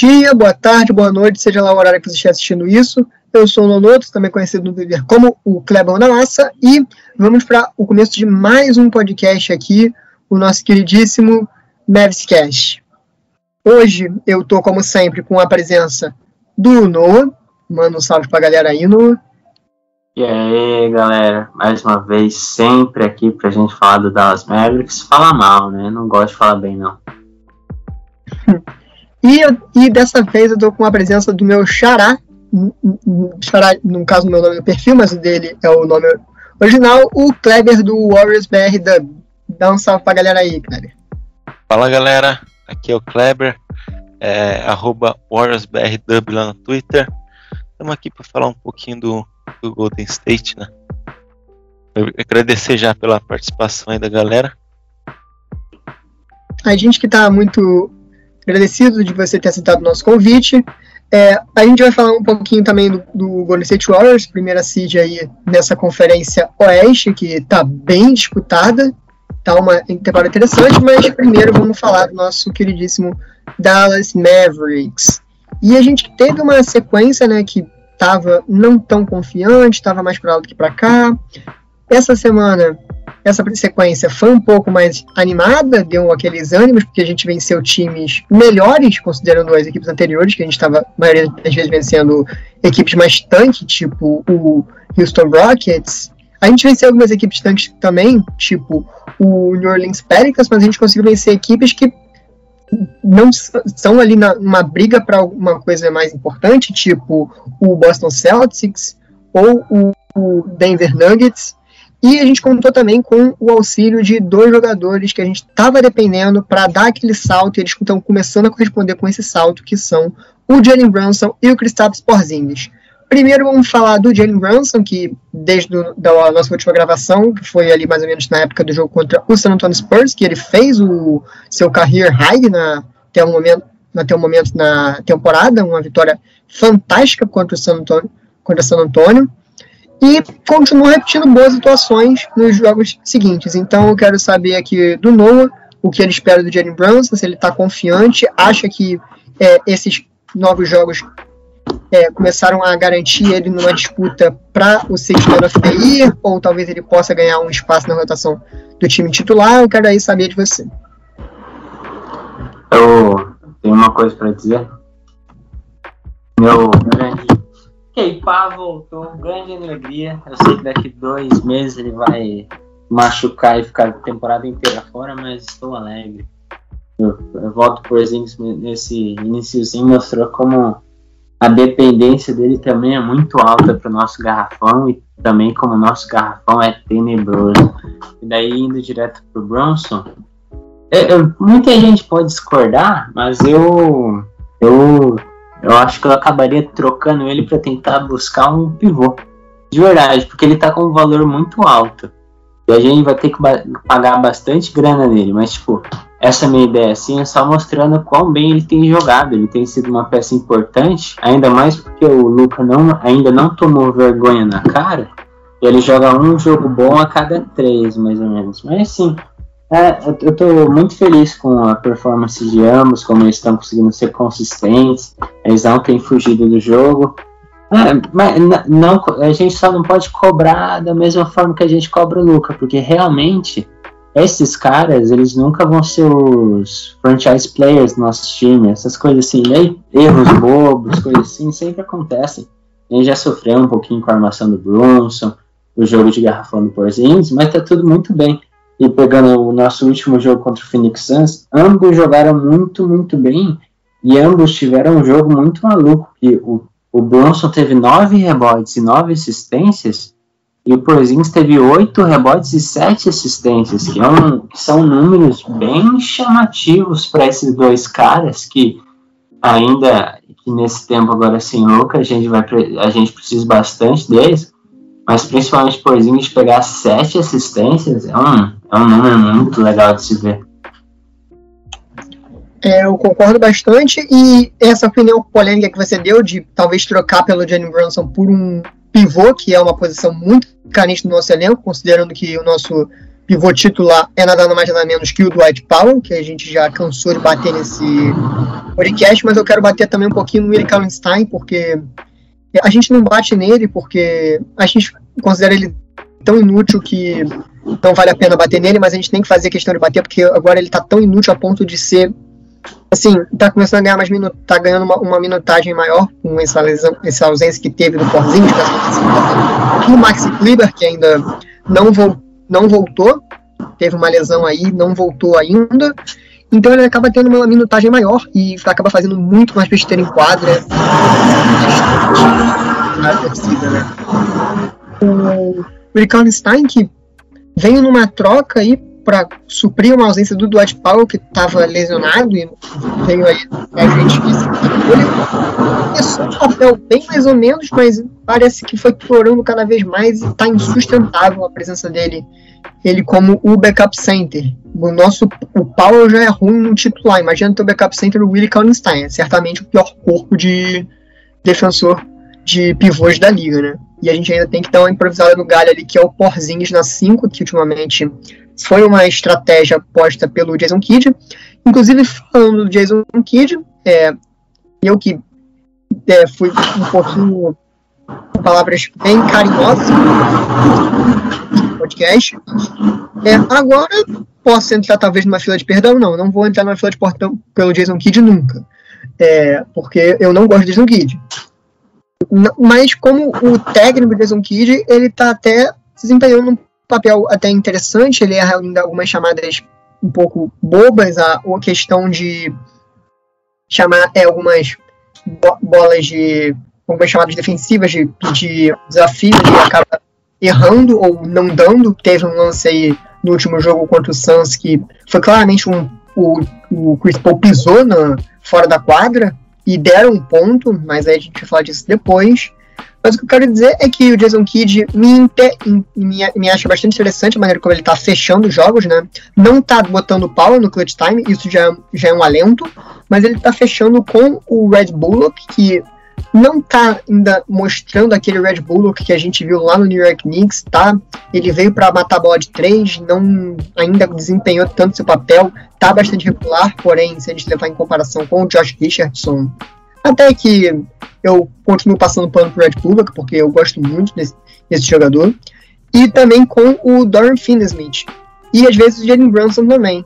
dia, boa tarde, boa noite, seja lá o horário que você estiver assistindo isso. Eu sou o Nonoto, também conhecido no Twitter como o Clebão da Massa, e vamos para o começo de mais um podcast aqui, o nosso queridíssimo Mavscast. Hoje eu tô, como sempre, com a presença do Noah. Manda um salve pra galera aí, Noah. E aí, galera, mais uma vez, sempre aqui pra gente falar do Dallas Mavericks. Fala mal, né? Não gosto de falar bem, não. E, e dessa vez eu tô com a presença do meu xará, xará, no caso do meu nome no perfil, mas o dele é o nome original, o Kleber do Warriors BR Dub. Dá um salve pra galera aí, Kleber. Fala galera, aqui é o Kleber, é, arroba WarriorsBRDub lá no Twitter. Estamos aqui para falar um pouquinho do, do Golden State, né? Eu agradecer já pela participação aí da galera. A gente que tá muito agradecido de você ter aceitado o nosso convite. É, a gente vai falar um pouquinho também do, do Golden State Warriors, primeira seed aí nessa conferência oeste, que está bem disputada, tá uma temporada interessante, mas primeiro vamos falar do nosso queridíssimo Dallas Mavericks. E a gente teve uma sequência, né, que estava não tão confiante, estava mais para lá do que para cá. Essa semana essa sequência foi um pouco mais animada, deu aqueles ânimos, porque a gente venceu times melhores, considerando as equipes anteriores, que a gente estava, a maioria das vezes, vencendo equipes mais tanque, tipo o Houston Rockets. A gente venceu algumas equipes tanques também, tipo o New Orleans Pelicans, mas a gente conseguiu vencer equipes que não são ali na, numa briga para alguma coisa mais importante, tipo o Boston Celtics ou o, o Denver Nuggets. E a gente contou também com o auxílio de dois jogadores que a gente estava dependendo para dar aquele salto, e eles estão começando a corresponder com esse salto, que são o Jalen Brunson e o Kristaps Porzingis. Primeiro vamos falar do Jalen Brunson, que desde a da nossa última gravação, que foi ali mais ou menos na época do jogo contra o San Antonio Spurs, que ele fez o seu career high na, até, o momento, até o momento na temporada, uma vitória fantástica contra o San Antonio. Contra San Antonio e continua repetindo boas atuações nos jogos seguintes. Então eu quero saber aqui do Noah o que ele espera do Jalen Brunson, se ele está confiante, acha que é, esses novos jogos é, começaram a garantir ele numa disputa para o sexto the Year, ou talvez ele possa ganhar um espaço na rotação do time titular. Eu quero aí saber de você. Eu tenho uma coisa para dizer. Meu grande Keipá voltou, grande alegria. Eu sei que daqui dois meses ele vai machucar e ficar a temporada inteira fora, mas estou alegre. Eu, eu volto por exemplo nesse iníciozinho mostrou como a dependência dele também é muito alta para o nosso garrafão e também como o nosso garrafão é tenebroso. E daí indo direto para o Bronson, eu, eu, muita gente pode discordar, mas eu eu eu acho que eu acabaria trocando ele para tentar buscar um pivô. De verdade, porque ele tá com um valor muito alto. E a gente vai ter que ba pagar bastante grana nele. Mas, tipo, essa minha ideia assim é só mostrando quão bem ele tem jogado. Ele tem sido uma peça importante, ainda mais porque o Luca não, ainda não tomou vergonha na cara. E ele joga um jogo bom a cada três, mais ou menos. Mas sim, é, eu estou muito feliz com a performance de ambos, como eles estão conseguindo ser consistentes, eles não têm fugido do jogo. É, mas não, a gente só não pode cobrar da mesma forma que a gente cobra o Luca, porque realmente esses caras, eles nunca vão ser os franchise players do nosso time, essas coisas assim, erros bobos, coisas assim, sempre acontecem. Gente já sofreu um pouquinho com a armação do Brunson, o jogo de garrafão do Porzingis, mas tá tudo muito bem e pegando o nosso último jogo contra o Phoenix Suns, ambos jogaram muito, muito bem e ambos tiveram um jogo muito maluco. E o, o Bronson teve nove rebotes e nove assistências, E o Porzingis teve 8 rebotes e 7 assistências, que, é um, que são números bem chamativos para esses dois caras que ainda que nesse tempo agora sem Luca a gente vai a gente precisa bastante deles, mas principalmente Porzingis pegar 7 assistências é um, é um número muito legal de se ver. É, eu concordo bastante e essa opinião polêmica que você deu de talvez trocar pelo Jalen Brunson por um pivô, que é uma posição muito carente no nosso elenco, considerando que o nosso pivô titular é nada mais nada menos que o Dwight Powell, que a gente já cansou de bater nesse podcast, mas eu quero bater também um pouquinho no Willie Kallenstein, porque a gente não bate nele porque a gente considera ele tão inútil que não vale a pena bater nele, mas a gente tem que fazer questão de bater porque agora ele está tão inútil a ponto de ser assim, tá começando a ganhar mais minutos, tá ganhando uma, uma, minutagem maior com essa, lesão, essa ausência que teve do Porzingis, e o Maxi Kleber, que ainda não, vo, não voltou, teve uma lesão aí, não voltou ainda, então ele acaba tendo uma minutagem maior e acaba fazendo muito mais besteira em quadra. Né? O Ricardo Stein, que veio numa troca aí para suprir uma ausência do Dwight Powell, que estava lesionado e veio aí a gente ele começou um papel bem mais ou menos, mas parece que foi piorando cada vez mais e está insustentável a presença dele, ele como o backup center. O nosso o Powell já é ruim no titular, imagina ter o backup center o Willie Kallenstein, é certamente o pior corpo de defensor de pivôs da liga, né? E a gente ainda tem que dar uma improvisada no galho ali, que é o Porzingis na 5, que ultimamente foi uma estratégia posta pelo Jason Kidd. Inclusive, falando do Jason Kidd, é, eu que é, fui um pouquinho com palavras bem carinhosas no podcast, é, agora posso entrar talvez numa fila de perdão? Não, não vou entrar numa fila de perdão pelo Jason Kidd nunca. É, porque eu não gosto do Jason Kidd. Mas como o técnico Jason Kidd, ele tá até desempenhando um papel até interessante, ele erra ainda algumas chamadas um pouco bobas, a, a questão de chamar é, algumas bo bolas de. algumas chamadas defensivas de pedir desafio, ele acaba errando ou não dando. Teve um lance aí no último jogo contra o Suns que foi claramente um. O, o Chris Paul pisou na, fora da quadra e deram um ponto, mas aí a gente vai falar disso depois. Mas o que eu quero dizer é que o Jason Kidd me, me, me acha bastante interessante a maneira como ele tá fechando os jogos, né? Não tá botando power no clutch time, isso já, já é um alento, mas ele tá fechando com o Red Bullock, que não tá ainda mostrando aquele Red Bullock que a gente viu lá no New York Knicks, tá? Ele veio para matar a bola de três, não ainda desempenhou tanto seu papel, tá bastante regular, porém, se a gente levar em comparação com o Josh Richardson, até que eu continuo passando pano pro Red Bullock, porque eu gosto muito desse, desse jogador. E também com o Dorian Finney-Smith. E às vezes o Jalen Brunson também.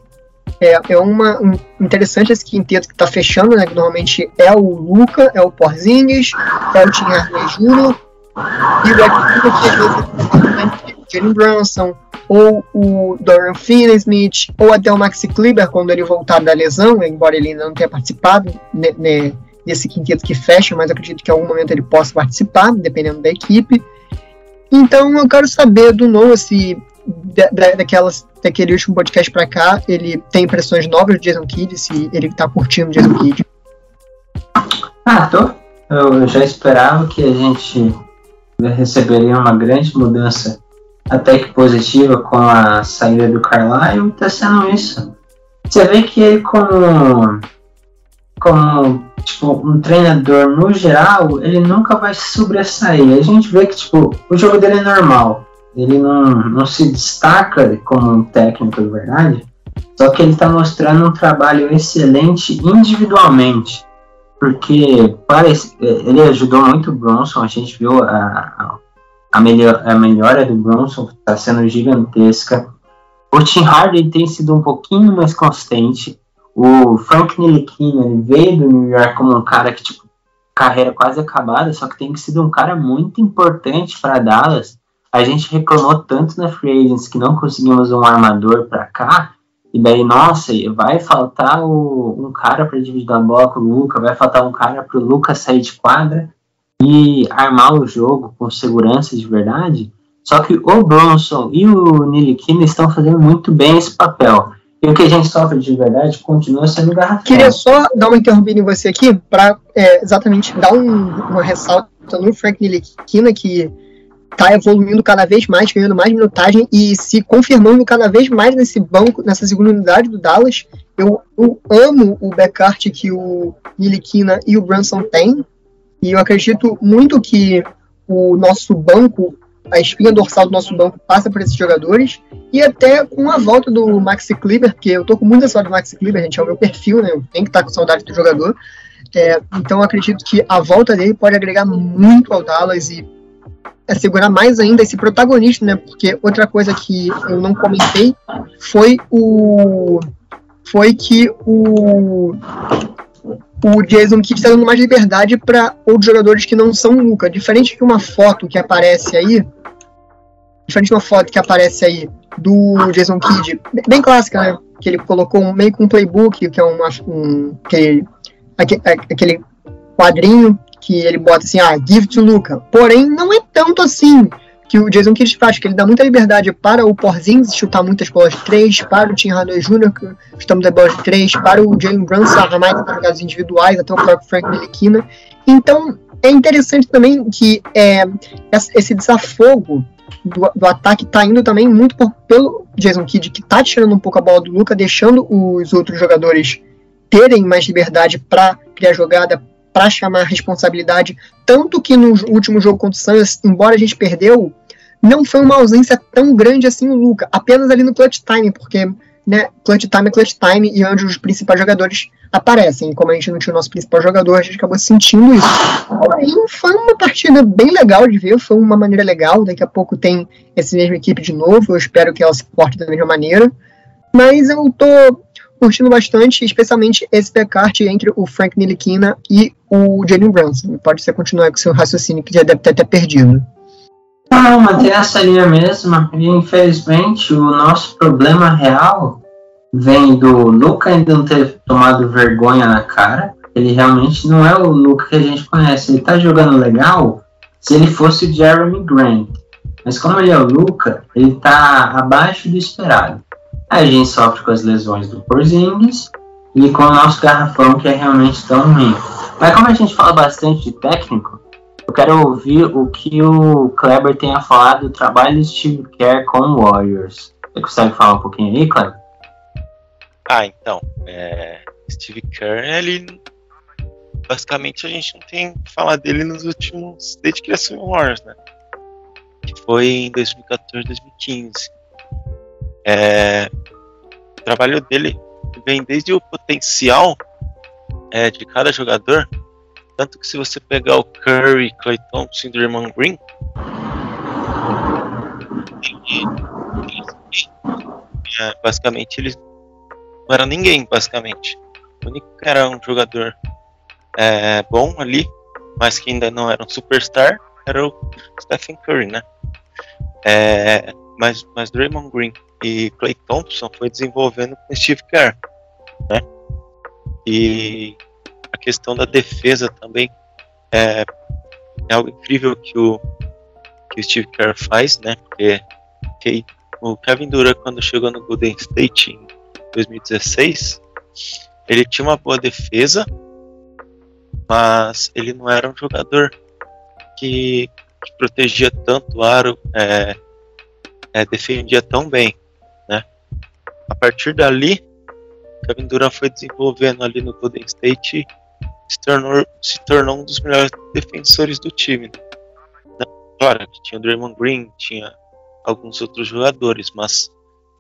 É, é uma, um, interessante esse quinteto que está fechando, né? Que normalmente é o Luca, é o Porzingis, é o Tim Hardaway Jr. E o Bullock, que às vezes é o Brunson, ou o Dorian Finney-Smith, ou até o Maxi Kleber, quando ele voltar da lesão, embora ele ainda não tenha participado né, né, desse quinteto que fecha, mas acredito que em algum momento ele possa participar, dependendo da equipe. Então eu quero saber do Noah se da, daquelas, daquele último podcast para cá ele tem impressões novas do Jason Kidd, se ele tá curtindo o Jason Kidd. Ah, tô. Eu já esperava que a gente receberia uma grande mudança até que positiva com a saída do Carlisle e tá sendo isso. Você vê que ele como como tipo, um treinador no geral, ele nunca vai sobressair. A gente vê que tipo, o jogo dele é normal. Ele não, não se destaca como um técnico de verdade. Só que ele está mostrando um trabalho excelente individualmente. Porque parece, ele ajudou muito o Bronson. A gente viu a, a, a, melhor, a melhora do Bronson está sendo gigantesca. O Tim Harden tem sido um pouquinho mais consistente o Frank Ntilikina, veio do New York como um cara que, tipo, carreira quase acabada, só que tem sido um cara muito importante para Dallas. A gente reclamou tanto na Free Agents que não conseguimos um armador para cá, e daí, nossa, vai faltar o, um cara para dividir a bola com o Luca, vai faltar um cara para o Luca sair de quadra e armar o jogo com segurança de verdade. Só que o Bronson e o Nilikina estão fazendo muito bem esse papel. E o que a gente sofre de verdade continua sendo garrafão. Queria só dar uma interrompida em você aqui para é, exatamente dar um, uma ressalta no Frank Nilikina que está evoluindo cada vez mais, ganhando mais minutagem e se confirmando cada vez mais nesse banco, nessa segunda unidade do Dallas. Eu, eu amo o backcourt que o Nilikina e o Brunson têm e eu acredito muito que o nosso banco a espinha dorsal do nosso banco passa por esses jogadores. E até com a volta do Maxi Kleber, porque eu tô com muita saudade do Maxi Kleber, gente, é o meu perfil, né? Eu tenho que estar com saudade do jogador. É, então acredito que a volta dele pode agregar muito ao Dallas e assegurar mais ainda esse protagonista, né? Porque outra coisa que eu não comentei foi o foi que o o Jason Kidd está dando mais liberdade para outros jogadores que não são Luca. Diferente de uma foto que aparece aí, diferente de uma foto que aparece aí do Jason Kidd, bem clássica, né? Que ele colocou um, meio com um playbook, que é um, aquele, aquele quadrinho que ele bota assim, ah, give to Luca. Porém, não é tanto assim que o Jason Kidd faz, que ele dá muita liberdade para o Porzingis chutar muitas bolas de três, para o Tim Hardaway Jr. chutar muitas bolas de três, para o Jalen Brunson arrumar as jogadas individuais, até o próprio Frank Ntilikina. Então, é interessante também que é, esse desafogo do, do ataque está indo também muito por, pelo Jason Kidd, que está tirando um pouco a bola do Luca, deixando os outros jogadores terem mais liberdade para criar jogada, para chamar a responsabilidade. Tanto que no último jogo contra o Suns, embora a gente perdeu, não foi uma ausência tão grande assim o Luca, apenas ali no clutch time, porque né, clutch time é clutch time e onde os principais jogadores aparecem. Como a gente não tinha o nosso principal jogador, a gente acabou sentindo isso. Porém, foi uma partida bem legal de ver, foi uma maneira legal. Daqui a pouco tem essa mesma equipe de novo, eu espero que ela se porte da mesma maneira. Mas eu tô curtindo bastante, especialmente esse backcourt entre o Frank Nilikina e o Jalen Brunson. Pode ser continuar com seu raciocínio que já deve ter até perdido. Não, manter essa linha mesma. E infelizmente o nosso problema real vem do Luca ainda não ter tomado vergonha na cara. Ele realmente não é o Luca que a gente conhece. Ele tá jogando legal se ele fosse o Jeremy Grant. Mas como ele é o Luca, ele tá abaixo do esperado. A gente sofre com as lesões do Porzingis e com o nosso garrafão que é realmente tão ruim. Mas como a gente fala bastante de técnico, eu quero ouvir o que o Kleber tem a falar do trabalho do Steve Kerr com o Warriors. Você consegue falar um pouquinho aí, Kleber? Ah, então, é, Steve Kerr, ele basicamente a gente não tem que falar dele nos últimos desde que ele assumiu o Warriors, né? Que foi em 2014, 2015. É, o trabalho dele vem desde o potencial é, de cada jogador, tanto que se você pegar o Curry, Clay Thompson e Draymond Green, é, basicamente eles não eram ninguém, basicamente. O único que era um jogador é, bom ali, mas que ainda não era um superstar, era o Stephen Curry, né? É, mas, mas Draymond Green e Clay Thompson foi desenvolvendo com Steve Kerr, né? E a questão da defesa também é, é algo incrível que o que o Steve Kerr faz, né? Porque que o Kevin Durant quando chegou no Golden State em 2016, ele tinha uma boa defesa, mas ele não era um jogador que, que protegia tanto o aro, é, é, defendia tão bem? A partir dali, Kevin Durant foi desenvolvendo ali no Golden State se tornou, se tornou um dos melhores defensores do time. Né? Claro que tinha o Draymond Green, tinha alguns outros jogadores, mas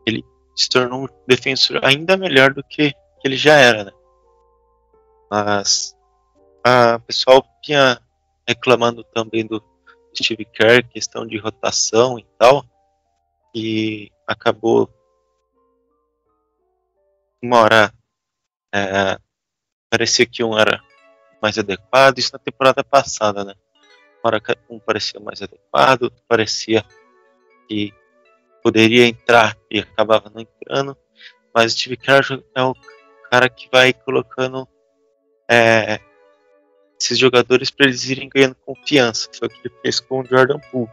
ele se tornou um defensor ainda melhor do que, ele já era. Né? Mas o pessoal tinha reclamando também do Steve Kerr, questão de rotação e tal e acabou uma hora é, parecia que um era mais adequado, isso na temporada passada, né? Uma hora um parecia mais adequado, outro parecia que poderia entrar e acabava não entrando, mas o Steve é o cara que vai colocando é, esses jogadores para eles irem ganhando confiança. Foi o que ele fez com o Jordan Poole.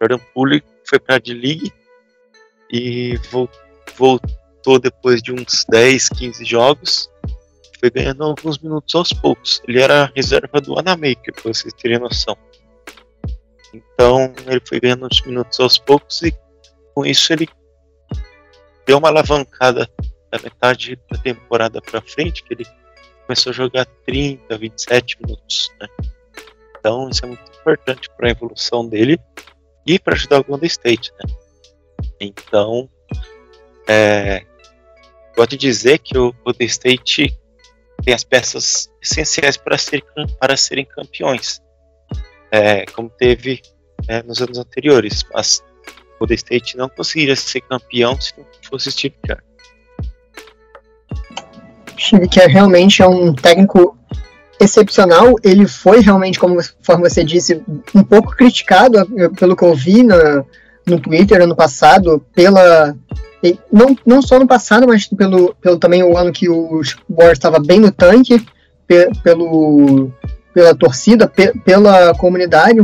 Jordan Poole foi para a D-League e voltou depois de uns 10, 15 jogos. Foi ganhando alguns minutos aos poucos. Ele era reserva do Anamaker, para vocês terem noção. Então ele foi ganhando uns minutos aos poucos e com isso ele deu uma alavancada da metade da temporada para frente, que ele começou a jogar 30, 27 minutos. Né? Então isso é muito importante para a evolução dele e para ajudar o Golden State. Né? Então, é, pode dizer que o Golden State tem as peças essenciais para, ser, para serem campeões, é, como teve é, nos anos anteriores, mas o Golden State não conseguiria ser campeão se não fosse Steve Kerr. Steve Kerr realmente é um técnico excepcional. Ele foi realmente, como você disse, um pouco criticado pelo que eu vi na, no Twitter ano passado, pela. Não, não só no passado, mas pelo, pelo também o ano que o Warriors estava bem no tanque, pe, pelo, pela torcida, pe, pela comunidade,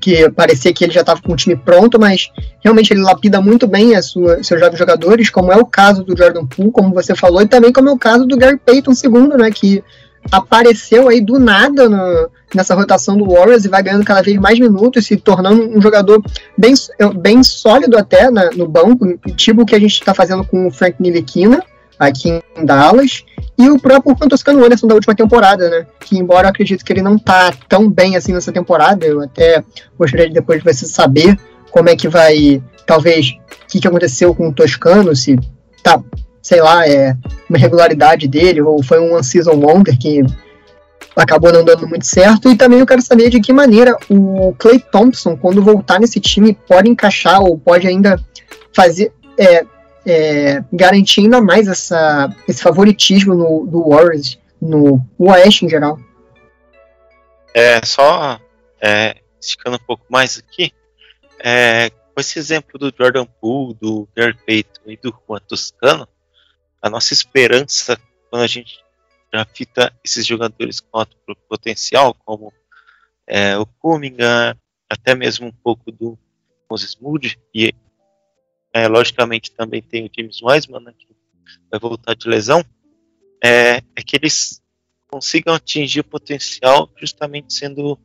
que parecia que ele já estava com o time pronto, mas realmente ele lapida muito bem a sua, seus jovens jogadores, como é o caso do Jordan Poole, como você falou, e também como é o caso do Gary Payton II, né, que apareceu aí do nada no, nessa rotação do Warriors e vai ganhando cada vez mais minutos, se tornando um jogador bem, bem sólido até na, no banco, tipo o que a gente está fazendo com o Frank Ntilikina aqui em Dallas, e o próprio Toscano Anderson da última temporada, né? Que embora eu acredito que ele não tá tão bem assim nessa temporada, eu até gostaria de depois de você saber como é que vai, talvez, o que, que aconteceu com o Toscano, se tá, sei lá, é uma regularidade dele, ou foi um season wonder que acabou não dando muito certo. E também eu quero saber de que maneira o Clay Thompson, quando voltar nesse time, pode encaixar ou pode ainda fazer. É, é, garantir ainda mais essa, esse favoritismo no, do Warriors, no Oeste em geral. É, só é, esticando um pouco mais aqui, é, com esse exemplo do Jordan Poole, do Gary Payton e do Juan Toscano, a nossa esperança quando a gente já fita esses jogadores com alto potencial, como é, o Cunningham, até mesmo um pouco do Moses Moody, e é, logicamente também tem o James Wiseman, né, que vai voltar de lesão, é, é, que eles consigam atingir o potencial justamente sendo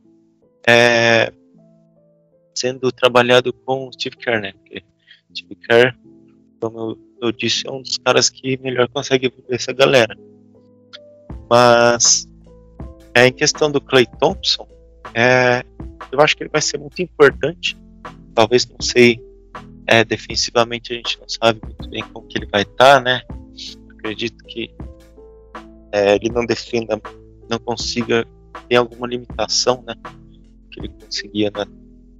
é, sendo trabalhado com o Steve Kerr, né? Porque Steve Kerr, como eu, eu, disse, é um dos caras que melhor consegue evoluir essa galera. Mas é, em questão do Clay Thompson, é, eu acho que ele vai ser muito importante. Talvez não sei é, defensivamente a gente não sabe muito bem como que ele vai estar, tá, né? Acredito que é, ele não defenda, não consiga ter alguma limitação, né? Que ele conseguia na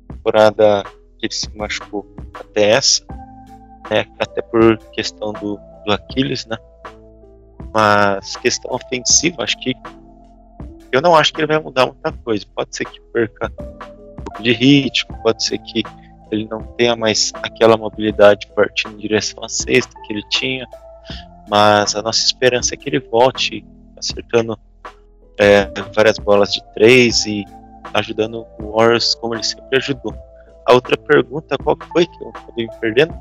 temporada que ele se machucou até essa, né? Até por questão do, do Aquiles, né? Mas questão ofensiva, acho que eu não acho que ele vai mudar muita coisa. Pode ser que perca um pouco de ritmo, pode ser que ele não tenha mais aquela mobilidade partindo em direção à sexta que ele tinha, mas a nossa esperança é que ele volte acertando é, várias bolas de três e ajudando o Warriors como ele sempre ajudou. A outra pergunta, qual foi que eu acabei me perdendo?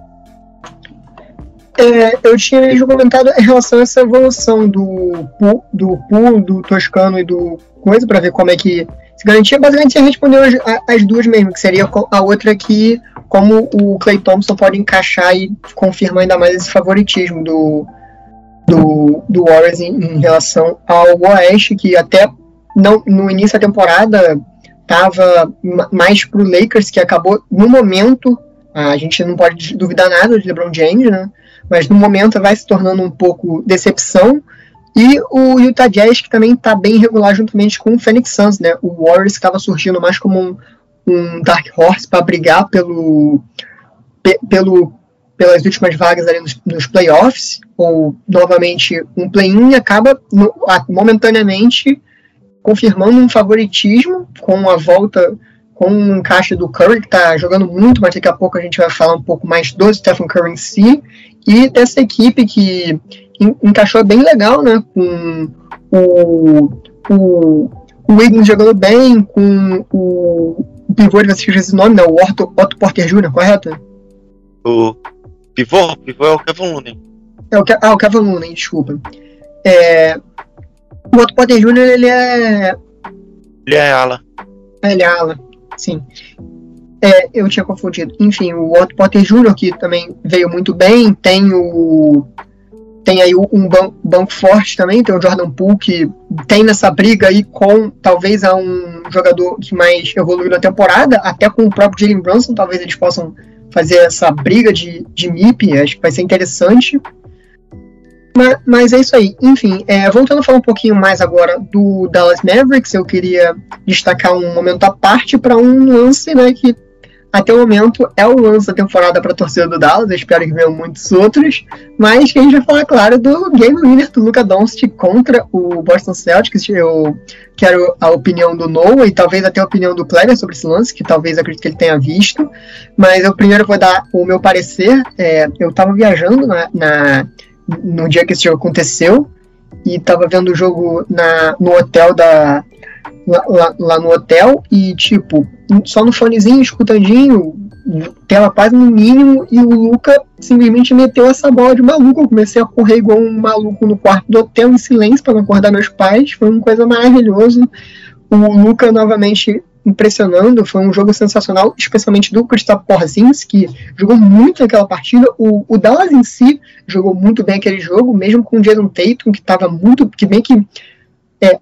É, eu tinha comentado em relação a essa evolução do do Pool, do Toscano e do Coisa, para ver como é que se garantia, basicamente você respondeu as, as, duas mesmo, que seria a outra que como o Clay Thompson pode encaixar e confirmar ainda mais esse favoritismo do, do, do Warriors em, em relação ao Oeste, que até não, no início da temporada estava mais pro Lakers, que acabou, no momento, a gente não pode duvidar nada de LeBron James, né? Mas no momento vai se tornando um pouco decepção, e o Utah Jazz, que também está bem regular juntamente com o Phoenix Suns, né? O Warriors estava surgindo mais como um, um Dark Horse para brigar pelo, pe, pelo, pelas últimas vagas ali nos, nos playoffs, ou novamente um play-in, acaba no, momentaneamente confirmando um favoritismo com a volta, com um encaixe do Curry, que está jogando muito, mas daqui a pouco a gente vai falar um pouco mais do Stephen Curry em si, e dessa equipe que encaixou bem legal, né? Com o, o, o Wiggins jogando bem, com o, o pivô de vocês esse nome, né? O Otto, Otto Porter Jr., correto? O pivô, o pivô é o Kevin Looney. É o, ah, o Kevin Looney, desculpa. É, o Otto Porter Jr., ele é Ele é ala. Ele é ala, sim. É, eu tinha confundido. Enfim, o Otto Potter Jr., que também veio muito bem, tem o. Tem aí um ban- banco forte também, tem o Jordan Poole, que tem nessa briga aí com talvez a um jogador que mais evoluiu na temporada, até com o próprio Jalen Brunson, talvez eles possam fazer essa briga de, de MIP, acho que vai ser interessante. Mas, mas é isso aí. Enfim, é, voltando a falar um pouquinho mais agora do Dallas Mavericks, eu queria destacar um momento à parte para um lance, né, que até o momento é o lance da temporada para a torcida do Dallas, eu espero que venham muitos outros, mas que a gente vai falar, claro, do game winner do Luka Doncic contra o Boston Celtics. Eu quero a opinião do Noah e talvez até a opinião do Kleber sobre esse lance, que talvez acredito que ele tenha visto, mas eu primeiro vou dar o meu parecer. É, eu estava viajando na, na- no dia que esse jogo aconteceu e estava vendo o jogo na, no hotel da, lá, lá- lá no hotel e, tipo, só no fonezinho, escutandinho, tela quase no mínimo, e o Luca simplesmente meteu essa bola de maluco. Eu comecei a correr igual um maluco no quarto do hotel em silêncio para não acordar meus pais. Foi uma coisa maravilhosa. O Luca novamente impressionando, foi um jogo sensacional, especialmente do Kristaps Porzingis, que jogou muito naquela partida. O, o Dallas em si jogou muito bem aquele jogo, mesmo com o Jason Tatum, que estava muito, que bem que é,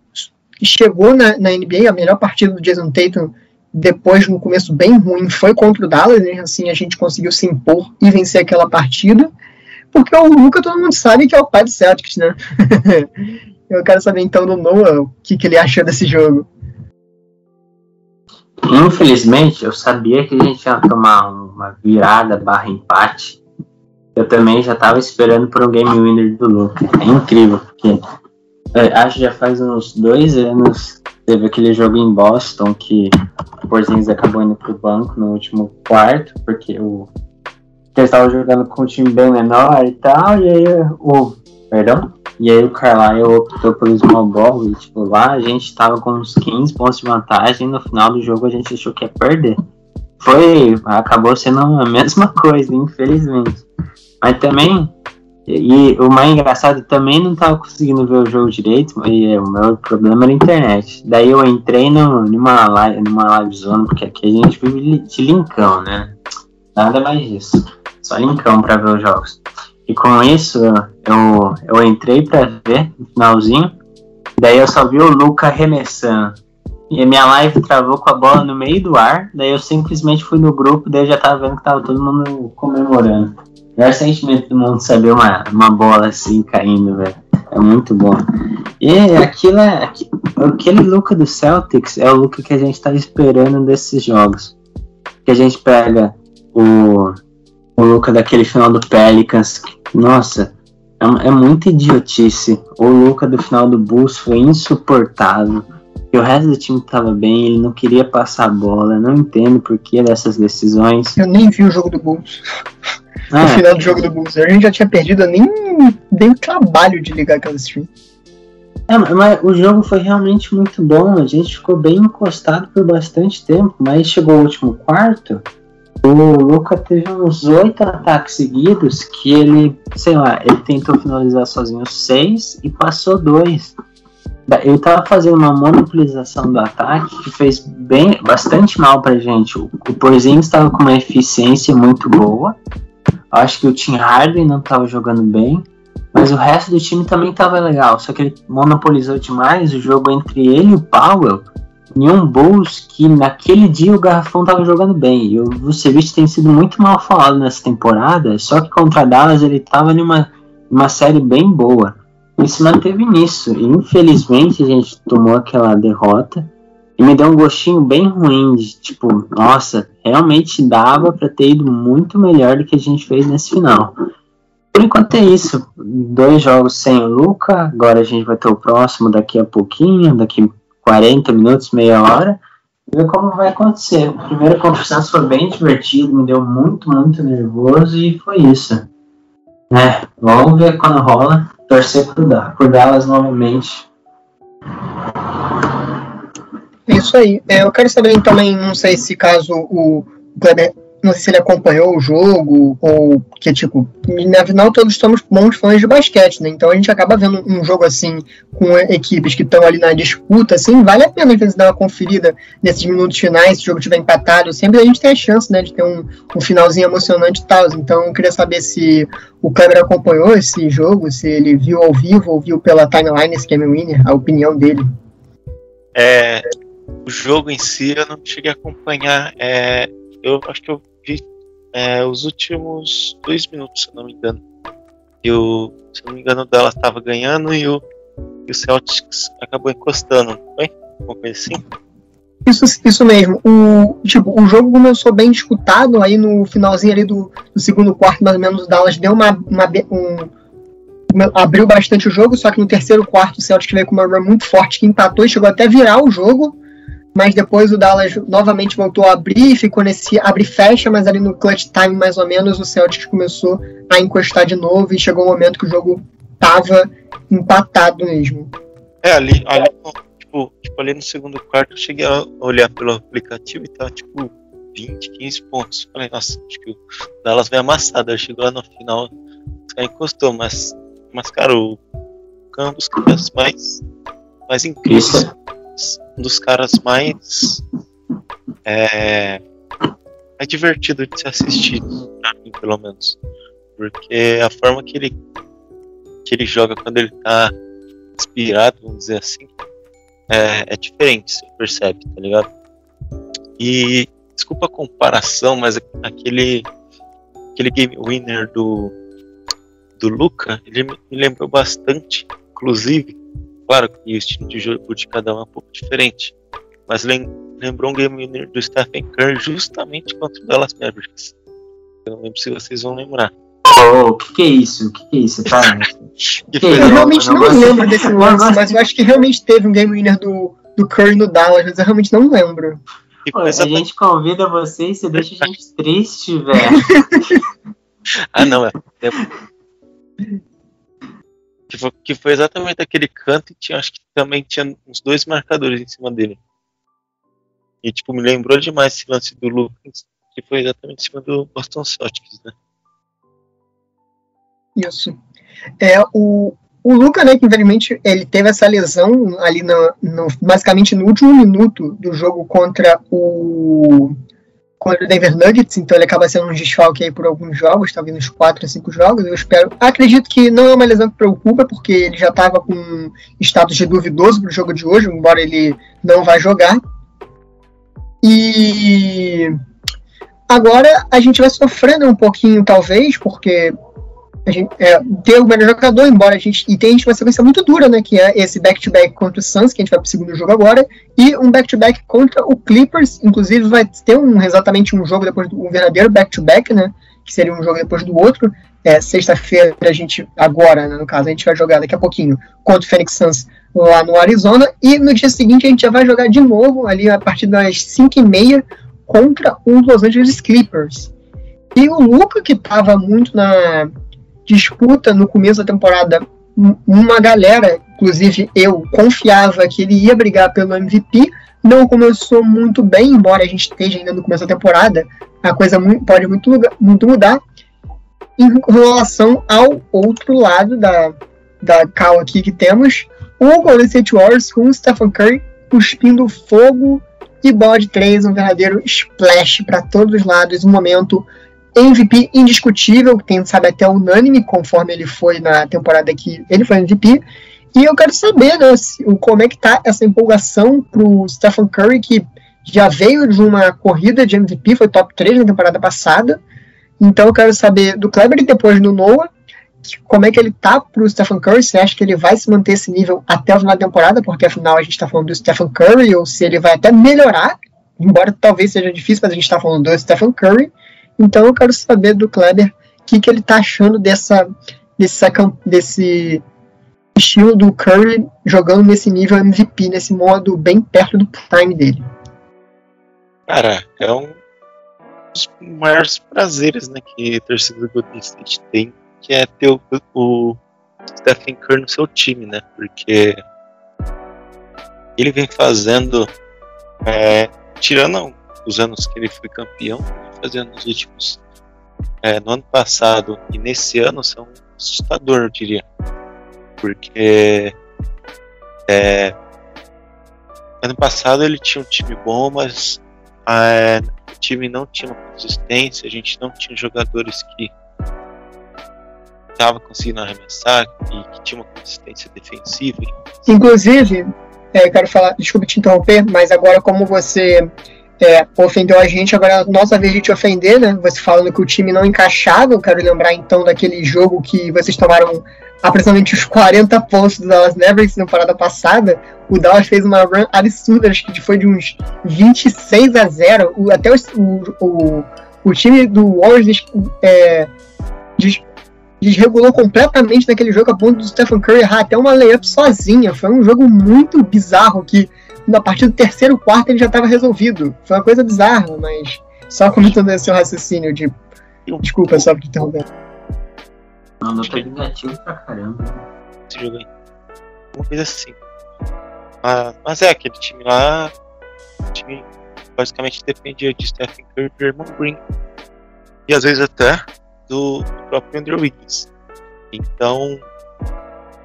chegou na, na NBA, a melhor partida do Jason Tatum depois, no começo bem ruim, foi contra o Dallas, né? assim a gente conseguiu se impor e vencer aquela partida, porque o Luca todo mundo sabe que é o pai do Celtics, né? Eu quero saber então do Noah o que, que ele achou desse jogo. Infelizmente, eu sabia que a gente ia tomar uma virada barra empate. Eu também já estava esperando por um game winner do Luke. É incrível, porque é, acho que já faz uns dois anos teve aquele jogo em Boston que o Porzingis acabou indo pro banco no último quarto, porque o que estavam jogando com um time bem menor e tal, e aí o perdão, e aí o Carlisle optou pelo small ball e tipo lá a gente tava com uns 15 pontos de vantagem e no final do jogo a gente achou que ia perder. Foi, acabou sendo a mesma coisa, infelizmente. Mas também e, e o mais engraçado, também não tava conseguindo ver o jogo direito, e o meu problema era a internet. Daí eu entrei no, numa, live, numa live porque aqui a gente vive de linkão, né? Nada mais disso. Só linkão pra ver os jogos. E com isso, eu, eu entrei pra ver no finalzinho. Daí eu só vi o Luca arremessando. E a minha live travou com a bola no meio do ar. Daí eu simplesmente fui no grupo, daí eu já tava vendo que tava todo mundo comemorando. Melhor sentimento do mundo saber uma, uma bola assim caindo, velho. É muito bom. E aquilo é. Aquele Luca do Celtics é o Luca que a gente tá esperando desses jogos. Que a gente pega o, o Luca daquele final do Pelicans. nossa, é, é muita idiotice. O Luca do final do Bulls foi insuportável. E o resto do time tava bem, ele não queria passar a bola. Não entendo por que dessas decisões. Eu nem vi o jogo do Bulls. Ah, No final do jogo do Bulls. A gente já tinha perdido, eu nem dei o trabalho de ligar aquela stream. É, mas o jogo foi realmente muito bom. A gente ficou bem encostado por bastante tempo, mas chegou o último quarto. O Luca teve uns oito ataques seguidos que ele, sei lá, ele tentou finalizar sozinho seis e passou dois. Ele tava fazendo uma monopolização do ataque que fez bem, bastante mal pra gente. O, o Porzingis estava com uma eficiência muito boa. Acho que o Tim Harden não estava jogando bem. Mas o resto do time também tava legal, só que ele monopolizou demais o jogo entre ele e o Powell em um Bulls que naquele dia o Garrafão tava jogando bem. E o Vucevic tem sido muito mal falado nessa temporada, só que contra Dallas ele tava numa uma série bem boa. E se manteve nisso. E infelizmente a gente tomou aquela derrota e me deu um gostinho bem ruim de tipo, nossa, realmente dava para ter ido muito melhor do que a gente fez nesse final. Por enquanto é isso. Dois jogos sem o Luca. Agora a gente vai ter o próximo daqui a pouquinho, daqui 40 minutos, meia hora. E ver como vai acontecer. O primeiro confiança foi bem divertido, me deu muito, muito nervoso e foi isso. É, vamos ver quando rola. Torcer por, Da- por Dallas novamente. É isso aí. É, eu quero saber também, não sei se caso o Kleber não sei se ele acompanhou o jogo, ou que, tipo, na final todos somos bons fãs de basquete, né? Então a gente acaba vendo um jogo assim, com equipes que estão ali na disputa, assim, vale a pena às vezes dar uma conferida nesses minutos finais, se o jogo estiver empatado, sempre a gente tem a chance, né, de ter um, um finalzinho emocionante e tal. Então eu queria saber se o Kleber acompanhou esse jogo, se ele viu ao vivo ou viu pela timeline esse Game Winner, a opinião dele. É, o jogo em si eu não cheguei a acompanhar. É, eu acho que eu vi é, os últimos dois minutos, se eu não me engano. E o, se eu não me engano, o Dallas estava ganhando e o, e o Celtics acabou encostando, foi? Uma coisa assim? Isso, isso mesmo. O, tipo, o jogo começou bem disputado, aí no finalzinho ali do, do segundo quarto, mais ou menos, o Dallas deu uma, uma um, abriu bastante o jogo, só que no terceiro quarto o Celtics veio com uma run muito forte que empatou e chegou até virar o jogo mas depois o Dallas novamente voltou a abrir, ficou nesse abre e fecha, mas ali no clutch time mais ou menos o Celtics começou a encostar de novo e chegou o um momento que o jogo tava empatado mesmo. É, ali, ali tipo, tipo, ali no segundo quarto eu cheguei a olhar pelo aplicativo e tava tipo 20, 15 pontos. Falei, nossa, acho que o Dallas vai amassar, daí chegou lá no final, encostou, mas, mas cara, o Campos é mais, mais incríveis um dos caras mais é, é divertido de se assistir, pra mim, pelo menos. Porque a forma que ele que ele joga quando ele tá inspirado, vamos dizer assim, é, é diferente, você percebe, tá ligado? E desculpa a comparação, mas aquele aquele game winner do do Luca, ele me lembrou bastante, inclusive, Claro que o estilo de jogo de cada um é um pouco diferente, mas lembrou um game winner do Stephen Curry justamente contra o Dallas Mavericks. Eu não lembro se vocês vão lembrar. Oh, o que, que é isso? O que, que é isso? Tá, que que eu realmente não, não lembro desse lance, mas eu acho que realmente teve um game winner do, do Curry no Dallas, mas eu realmente não lembro. Pô, a gente convida vocês, você deixa a gente triste, velho. ah, não, é. Que foi, que foi exatamente aquele canto e tinha, acho que também tinha uns dois marcadores em cima dele. E tipo, me lembrou demais esse lance do Lucas, que foi exatamente em cima do Boston Celtics, né? Isso. É, o, o Luca, né, que infelizmente ele teve essa lesão ali no, no, basicamente no último minuto do jogo contra o contra o Denver Nuggets, então ele acaba sendo um desfalque aí por alguns jogos, talvez uns 4 a 5 jogos, eu espero. Acredito que não é uma lesão que preocupa, porque ele já estava com status de duvidoso para o jogo de hoje, embora ele não vá jogar. E agora a gente vai sofrendo um pouquinho, talvez, porque gente é, ter o melhor jogador, embora a gente. E tem uma sequência muito dura, né? Que é esse back-to-back contra o Suns, que a gente vai pro segundo jogo agora, e um back-to-back contra o Clippers. Inclusive, vai ter um, exatamente um jogo depois do um verdadeiro back-to-back, né? Que seria um jogo depois do outro. É, Sexta-feira, a gente, agora, né, no caso, a gente vai jogar daqui a pouquinho contra o Phoenix Suns lá no Arizona. E no dia seguinte a gente já vai jogar de novo, ali a partir das 5h30, contra o Los Angeles Clippers. E o Luca, que estava muito na disputa no começo da temporada, uma galera, inclusive eu, confiava que ele ia brigar pelo MVP. Não começou muito bem, embora a gente esteja ainda no começo da temporada, a coisa pode muito, muito mudar. Em relação ao outro lado da, da cal aqui que temos, o Golden State Warriors com o Stephen Curry cuspindo fogo e bola de três, um verdadeiro splash para todos os lados, um momento MVP indiscutível, quem sabe até unânime, conforme ele foi na temporada que ele foi MVP. E eu quero saber né, se, como é que tá essa empolgação pro Stephen Curry, que já veio de uma corrida de MVP, foi top 3 na temporada passada. Então eu quero saber do Kleber e depois do Noah, como é que ele tá pro Stephen Curry, você acha que ele vai se manter esse nível até o final da temporada, porque afinal a gente tá falando do Stephen Curry, ou se ele vai até melhorar, embora talvez seja difícil, mas a gente tá falando do Stephen Curry. Então eu quero saber do Kleber o que, que ele tá achando dessa, desse, desse estilo do Curry jogando nesse nível MVP, nesse modo bem perto do time dele. Cara, é um dos maiores prazeres né, que a torcida do Golden State tem, que é ter o, o Stephen Curry no seu time, né? Porque ele vem fazendo é, tirando os anos que ele foi campeão, fazendo nos últimos. É, no ano passado e nesse ano são assustador, eu diria. Porque é, ano passado ele tinha um time bom, mas é, o time não tinha uma consistência, a gente não tinha jogadores que estava conseguindo arremessar e que tinha uma consistência defensiva. Inclusive, é, quero falar, desculpe te interromper, mas agora como você é, ofendeu a gente, agora é nossa vez de te ofender, né? Você falando que o time não encaixava, eu quero lembrar então daquele jogo que vocês tomaram aproximadamente os 40 pontos do Dallas Mavericks na parada passada. O Dallas fez uma run absurda, acho que foi de uns 26 a 0. O, até o, o, o, time do Warriors é, desregulou completamente naquele jogo a ponto do Stephen Curry errar até uma layup sozinha. Foi um jogo muito bizarro que na partir do terceiro quarto ele já estava resolvido. Foi uma coisa bizarra, mas só comentando esse seu raciocínio de. Desculpa, só por interromper. Não, não tá negativo pra caramba. Esse jogo aí. Uma coisa assim. Mas, mas é, aquele time lá. O time basicamente dependia de Stephen Curry e Draymond Green. E às vezes até do, do próprio Andrew Wiggins. Então,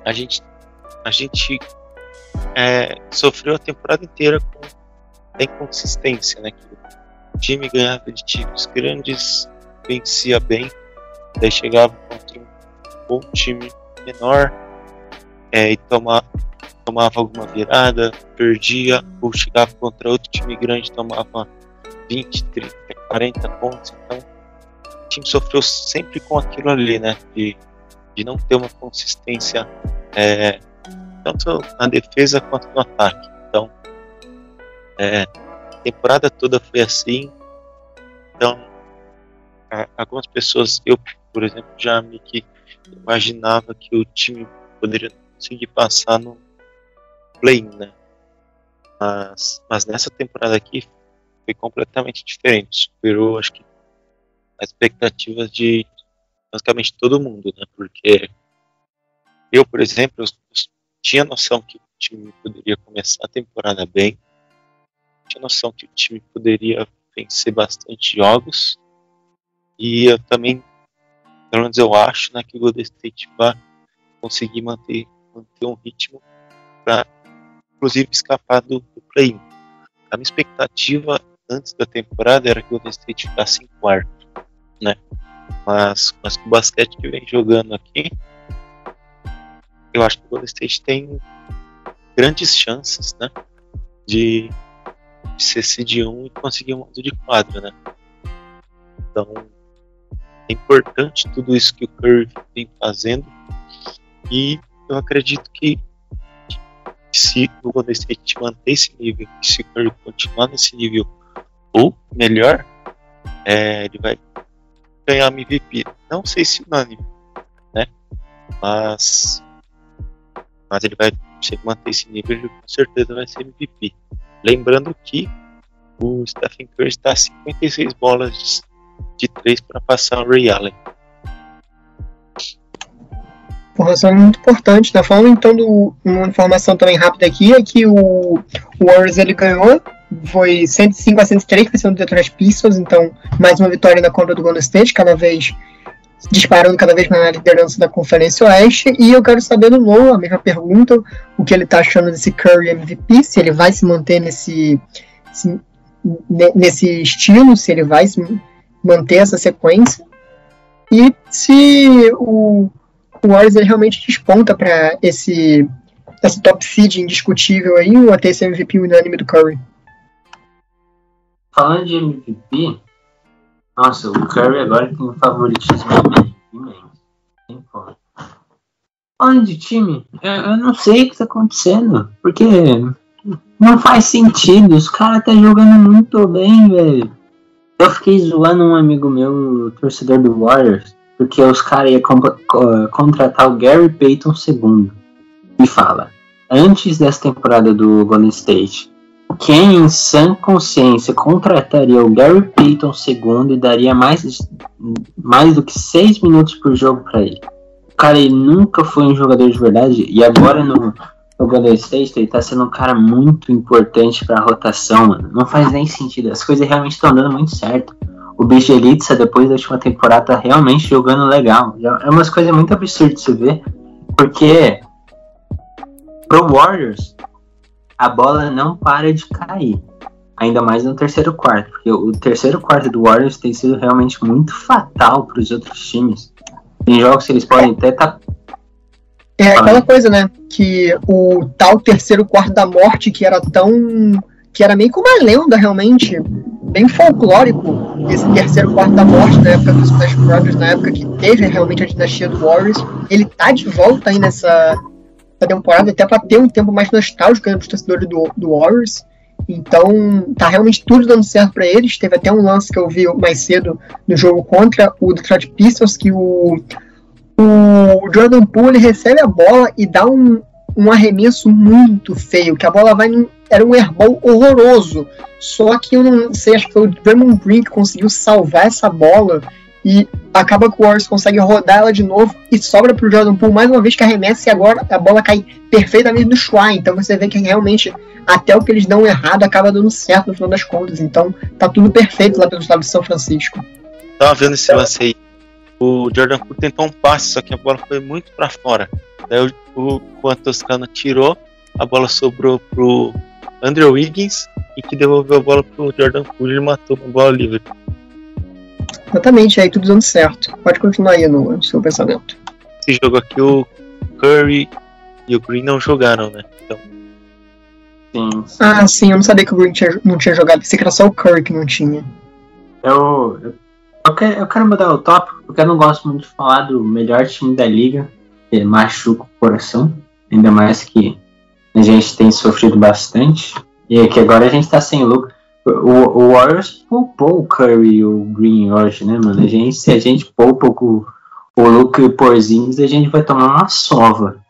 a gente, a gente é, sofreu a temporada inteira com a inconsistência, né? Que o time ganhava de times grandes, vencia bem, daí chegava contra um bom time menor é, e toma, tomava alguma virada, perdia, ou chegava contra outro time grande, tomava 20, 30, 40 pontos. Então, time sofreu sempre com aquilo ali, né? De, de não ter uma consistência é, tanto na defesa quanto no ataque. Então, é, a temporada toda foi assim. Então, algumas pessoas, eu, por exemplo, já me que imaginava que o time poderia conseguir passar no play, né? Mas, mas nessa temporada aqui foi completamente diferente. Superou, acho que as expectativas de basicamente todo mundo, né? Porque eu, por exemplo, tinha noção que o time poderia começar a temporada bem, tinha noção que o time poderia vencer bastante jogos, e eu também, pelo menos eu acho, né, que o Golden State vai conseguir manter, manter um ritmo para, inclusive, escapar do, do play-in. A minha expectativa antes da temporada era que o Golden State ficasse em quarto né? Mas, mas com o basquete que vem jogando aqui, eu acho que o Golden State tem grandes chances, né? De, de ser seed 1 e conseguir um mando de quadro, né? Então, é importante tudo isso que o Curry vem fazendo e eu acredito que se o Golden State manter esse nível se o Curry continuar nesse nível ou melhor, é, ele vai ganhar MVP. Não sei se unânime, né? Mas, mas ele vai manter esse nível, ele com certeza vai ser MVP. Lembrando que o Stephen Curry está a 56 bolas de 3 para passar o Ray Allen. Informação muito importante, né? Falando então de uma informação também rápida aqui, é que o, o Warriors ele ganhou foi 105 a 103 para cima do Detroit Pistons, então mais uma vitória na conta do Golden State, cada vez disparando cada vez mais na liderança da Conferência Oeste. E eu quero saber do Noah, a mesma pergunta, o que ele está achando desse Curry MVP, se ele vai se manter nesse, se, nesse estilo, se ele vai manter essa sequência. E se o, o Warriors realmente desponta para esse, esse top seed indiscutível aí, ou até esse MVP unânime do Curry. Falando de MVP, nossa, o Curry agora tem um favoritismo imenso. Tem Falando de time, eu, eu, não sei o que tá acontecendo. Porque não faz sentido. Os caras tá jogando muito bem, velho. Eu fiquei zoando um amigo meu, torcedor do Warriors, porque os caras iam contratar o Gary Payton II. E fala, antes dessa temporada do Golden State, quem em sã consciência contrataria o Gary Payton II e daria mais, mais do que 6 minutos por jogo para ele? Cara ele nunca foi um jogador de verdade e agora no, o Golden State ele tá sendo um cara muito importante pra rotação, mano. Não faz nem sentido. As coisas realmente estão dando muito certo. O Bigelitsa, depois da última temporada, tá realmente jogando legal. É umas coisas muito absurdas de se ver. Porque pro Warriors, a bola não para de cair. Ainda mais no terceiro quarto. Porque o terceiro quarto do Warriors tem sido realmente muito fatal para os outros times. Tem jogos que eles podem até estar tá é aquela coisa, né? Que o tal terceiro quarto da morte, que era tão. que era meio como uma lenda, realmente, bem folclórico, esse terceiro quarto da morte, na época dos Smash Brothers, na época que teve realmente a dinastia do Warriors. Ele tá de volta aí nessa temporada, até para ter um tempo mais nostálgico para os torcedores do, do Warriors. Então, tá realmente tudo dando certo para eles. Teve até um lance que eu vi mais cedo no jogo contra o Detroit Pistons, que o o Jordan Poole recebe a bola e dá um, um arremesso muito feio, que a bola vai era um airball horroroso. Só que eu não sei, acho que foi o Draymond Green que conseguiu salvar essa bola e acaba que o Warriors consegue rodar ela de novo e sobra pro Jordan Poole mais uma vez que arremessa e agora a bola cai perfeitamente no Schwein. Então você vê que realmente até o que eles dão errado acaba dando certo no final das contas. Então tá tudo perfeito lá pelo estado de São Francisco. Tava vendo esse lance aí o Jordan Poole tentou um passe, só que a bola foi muito para fora. Daí o, o, Toscano tirou, a bola sobrou pro Andrew Wiggins e que devolveu a bola pro Jordan Poole e matou uma bola livre. Exatamente, aí tudo dando certo. Pode continuar aí no, no seu pensamento. Esse jogo aqui o Curry e o Green não jogaram, né? Então... Sim, sim. Ah, sim, eu não sabia que o Green tinha, não tinha jogado. Pensei que era só o Curry que não tinha. Eu, eu eu quero, eu quero mudar o tópico, porque eu não gosto muito de falar do melhor time da liga, que machuca o coração, ainda mais que a gente tem sofrido bastante, e é que agora a gente tá sem lucro. O, o Warriors poupou o Curry e o Green hoje, né, mano? A gente, se a gente poupa o, o Luke e o Porzingis, a gente vai tomar uma sova.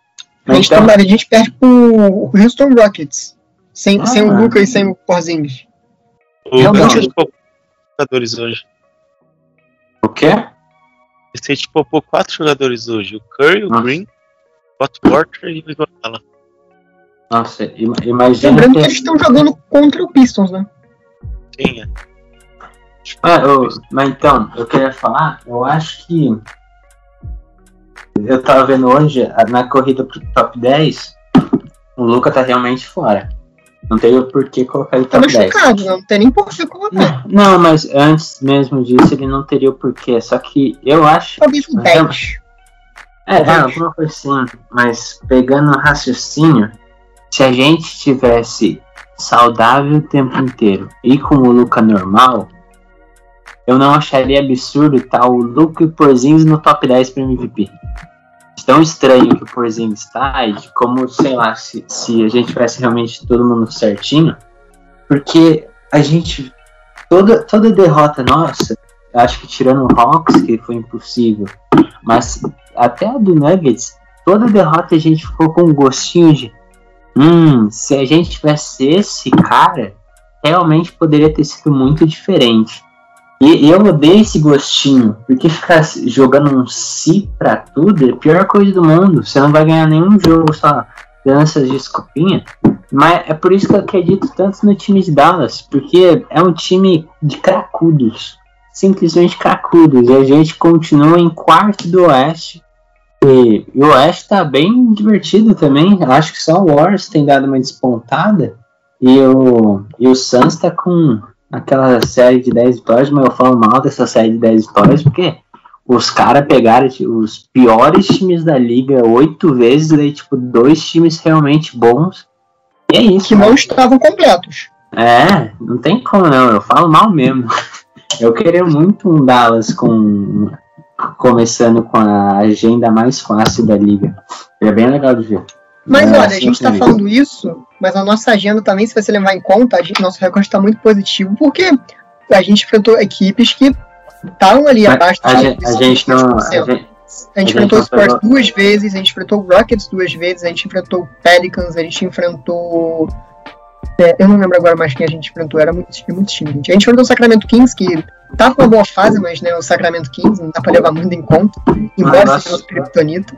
A gente, então, a gente perde pro Houston Rockets, sem, ah, sem o Luca e sem o Porzingis. O Realmente, jogadores hoje. O quê? Você tipo, poupou quatro jogadores hoje: o Curry, o Green, o Otto Porter e o Iguodala. Nossa, imagina. Lembrando que eles estão jogando contra o Pistons, né? É. Ah, eu, mas então, eu queria falar, eu acho que. Eu tava vendo hoje, na corrida pro top 10, o Luca tá realmente fora. Não teria por que colocar ele top tá machucado, não tem nem por que colocar. Não, mas antes mesmo disso ele não teria o porquê. Só que eu acho. Talvez um 10. É, é, alguma coisa assim. Mas pegando o raciocínio, se a gente tivesse saudável o tempo inteiro. E com o Luca normal, eu não acharia absurdo estar o Luca e o Porzingis no top 10 para MVP tão estranho que o Porzingis está e como, sei lá, se, se a gente tivesse realmente todo mundo certinho, porque a gente, toda, toda derrota nossa, acho que tirando o Hawks, que foi impossível, mas até a do Nuggets, toda derrota a gente ficou com um gostinho de, hum, se a gente tivesse esse cara, realmente poderia ter sido muito diferente. E, eu odeio esse gostinho, porque ficar jogando um si pra tudo é a pior coisa do mundo. Você não vai ganhar nenhum jogo só dando essas desculpinhas. Mas é por isso que eu acredito tanto no time de Dallas, porque é um time de cracudos. Simplesmente cracudos. E a gente continua em quarto do Oeste. E, e o Oeste tá bem divertido também. Acho que só o Warriors tem dado uma despontada. E o, e o Suns tá com aquela série de 10 histórias, mas eu falo mal dessa série de 10 histórias porque os caras pegaram os piores times da liga oito vezes, daí, tipo, dois times realmente bons. E é isso. Que não estavam completos. É, não tem como não, eu falo mal mesmo. Eu queria muito um Dallas com começando com a agenda mais fácil da liga. É bem legal de ver. Mas olha, a gente está falando isso, mas a nossa agenda também, se você levar em conta, a gente, nosso recorde está muito positivo, porque a gente enfrentou equipes que estavam ali abaixo do a, gente, a gente não. A gente, a gente enfrentou o Spurs duas vezes, a gente enfrentou o Rockets duas vezes, a gente enfrentou o Pelicans, a gente enfrentou. É, eu não lembro agora mais quem a gente enfrentou, era muito, muito time, gente. A gente enfrentou o Sacramento Kings, que tá com uma boa fase, mas né, o Sacramento Kings não dá pra levar muito em conta, embora seja o Kryptonita.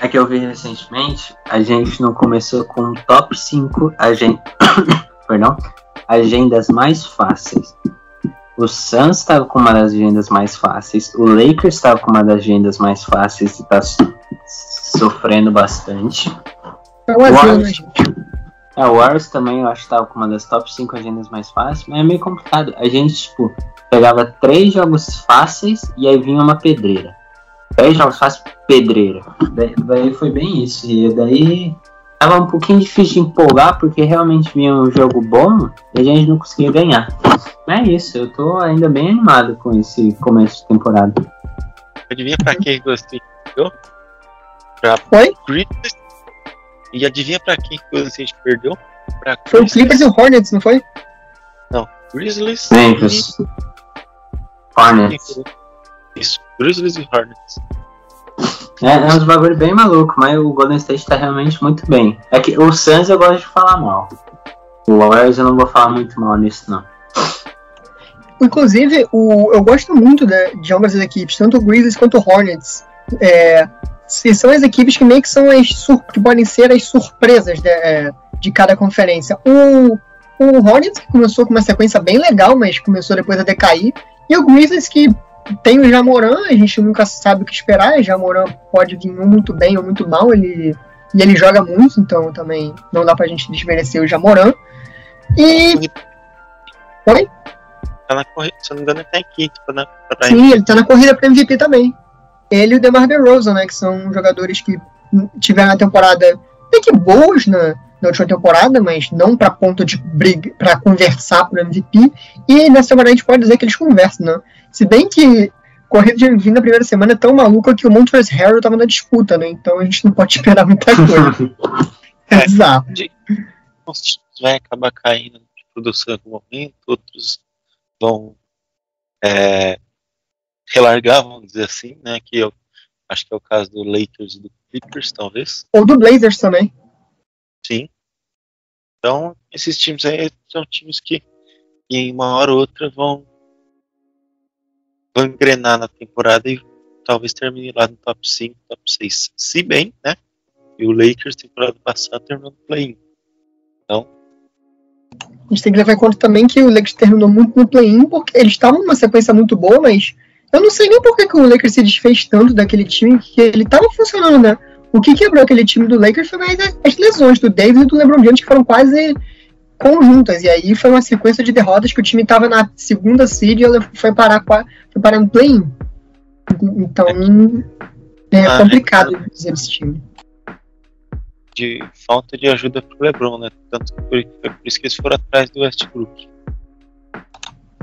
é que eu vi recentemente, a gente não começou com um top 5 agen... Perdão, agendas mais fáceis. O Suns estava com uma das agendas mais fáceis, o Lakers estava com uma das agendas mais fáceis e está sofrendo bastante. É um azul, né, gente? É, o Warriors também eu acho que estava com uma das top 5 agendas mais fáceis, mas é meio complicado. A gente, tipo, pegava três jogos fáceis e aí vinha uma pedreira. Três jogos fáceis, pedreira. Daí, daí foi bem isso. E daí tava um pouquinho difícil de empolgar, porque realmente vinha um jogo bom e a gente não conseguia ganhar. Mas é isso, eu tô ainda bem animado com esse começo de temporada. Adivinha pra quem você perdeu? Pra Oi? Grizzlies. E adivinha pra quem que o State perdeu? Pra Foi o Clippers e o Hornets, não foi? Grizzlies Memphis. Hornets. Isso, Grizzlies e Hornets. É, é uns bagulho bem maluco, mas o Golden State tá realmente muito bem. É que o Suns eu gosto de falar mal. O Warriors eu não vou falar muito mal nisso, não. Inclusive, o, eu gosto muito de, de ambas as equipes, tanto o Grizzlies quanto o Hornets. É, se- são as equipes que meio que são as sur- que podem ser as surpresas de, é, de cada conferência. O, o Hornets começou com uma sequência bem legal, mas começou depois a decair. E o Grizzlies que tem o Jamoran, a gente nunca sabe o que esperar. O Jamoran pode vir muito bem ou muito mal, ele, e ele joga muito, então também não dá pra gente desmerecer o Jamoran. E Oi? Tá na corrida, se eu não me engano, ele tá quinto. Tá na, tá na Sim, ele tá na corrida para MVP também. Ele e o DeMar DeRozan, né, que são jogadores que tiveram a temporada até que boas na, na última temporada, mas não para ponto de briga, para conversar pro MVP. E nessa temporada a gente pode dizer que eles conversam, né? Se bem que corrida de MVP na primeira semana é tão maluca que o Montrezl Harrell tava na disputa, né? Então a gente não pode esperar muita coisa. É times vai acabar caindo de produção em algum momento, outros vão é, relargar, vamos dizer assim, né? Que eu acho que é o caso do Lakers e do Clippers, talvez. Ou do Blazers também. Sim. Então, esses times aí são times que em uma hora ou outra vão, vão engrenar na temporada e talvez termine lá no top 5, top 6. Se bem, né? E o Lakers, temporada passada, terminou no play-in. A gente tem que levar em conta também que o Lakers terminou muito no play-in, porque eles estavam numa sequência muito boa, mas eu não sei nem por que, que o Lakers se desfez tanto daquele time, que ele estava funcionando, né? O que quebrou aquele time do Lakers foi mais as- lesões do Davis e do LeBron James, que foram quase conjuntas. E aí foi uma sequência de derrotas que o time estava na segunda seed e ele foi parar, foi parar no play-in. Então, é Ah, complicado dizer esse time. De falta de ajuda pro LeBron, né? Tanto que por, foi por isso que eles foram atrás do Westbrook.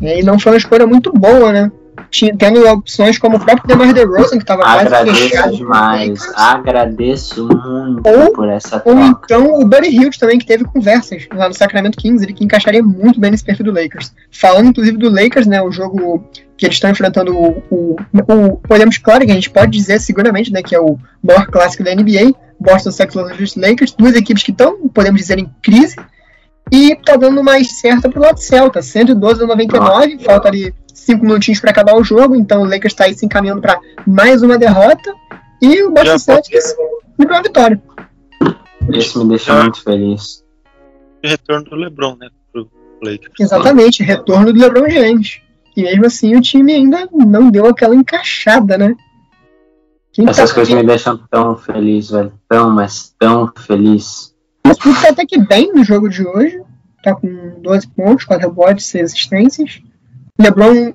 E aí não foi uma escolha muito boa, né? Tinha, tendo opções como o próprio DeMar DeRozan, que estava quase fechado. demais. Agradeço muito Ou- por essa Ou troca. então o Buddy Hield também, que teve conversas lá no Sacramento Kings, ele que encaixaria muito bem nesse perfil do Lakers. Falando inclusive do Lakers, né, o jogo que eles estão enfrentando o, o, o- podemos claro que a gente pode dizer seguramente, né, que é o maior clássico da NBA, Boston Celtics Los Angeles Lakers, duas equipes que estão, podemos dizer, em crise, e tá dando mais certa pro lado Celta, 112 a 99, falta ali 5 minutinhos para acabar o jogo, então o Lakers tá aí se encaminhando para mais uma derrota, e o Boston Celtics indo pra uma vitória. Isso me deixa muito feliz. O retorno do LeBron, né? Pro Lakers. Exatamente, retorno do LeBron James. E mesmo assim o time ainda não deu aquela encaixada, né? Quem Essas tá, coisas quem, me deixam tão feliz, velho. Tão, mas tão feliz. o Westbrook tá até que bem no jogo de hoje. Tá com 12 pontos, 4 rebotes, 6 assistências. LeBron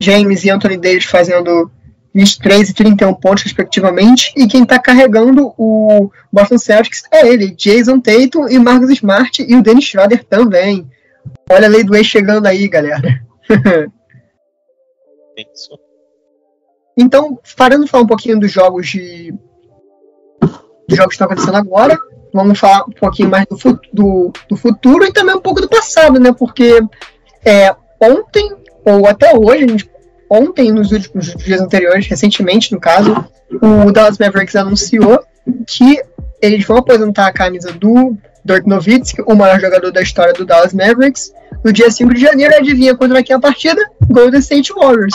James e Anthony Davis fazendo 23 e 31 pontos, respectivamente. E quem tá carregando o Boston Celtics é ele, Jason Tatum e Marcus Smart e o Dennis Schroeder também. Olha a lei do ex chegando aí, galera. Isso. Então, parando de falar um pouquinho dos jogos de. dos jogos que estão acontecendo agora, vamos falar um pouquinho mais do, do, do futuro e também um pouco do passado, né? Porque é, ontem, ou até hoje, gente- ontem, nos últimos dias anteriores, recentemente no caso, o Dallas Mavericks anunciou que eles vão aposentar a camisa do Dirk Nowitzki, o maior jogador da história do Dallas Mavericks, no dia 5 de janeiro. Adivinha contra quem é a partida? Golden State Warriors.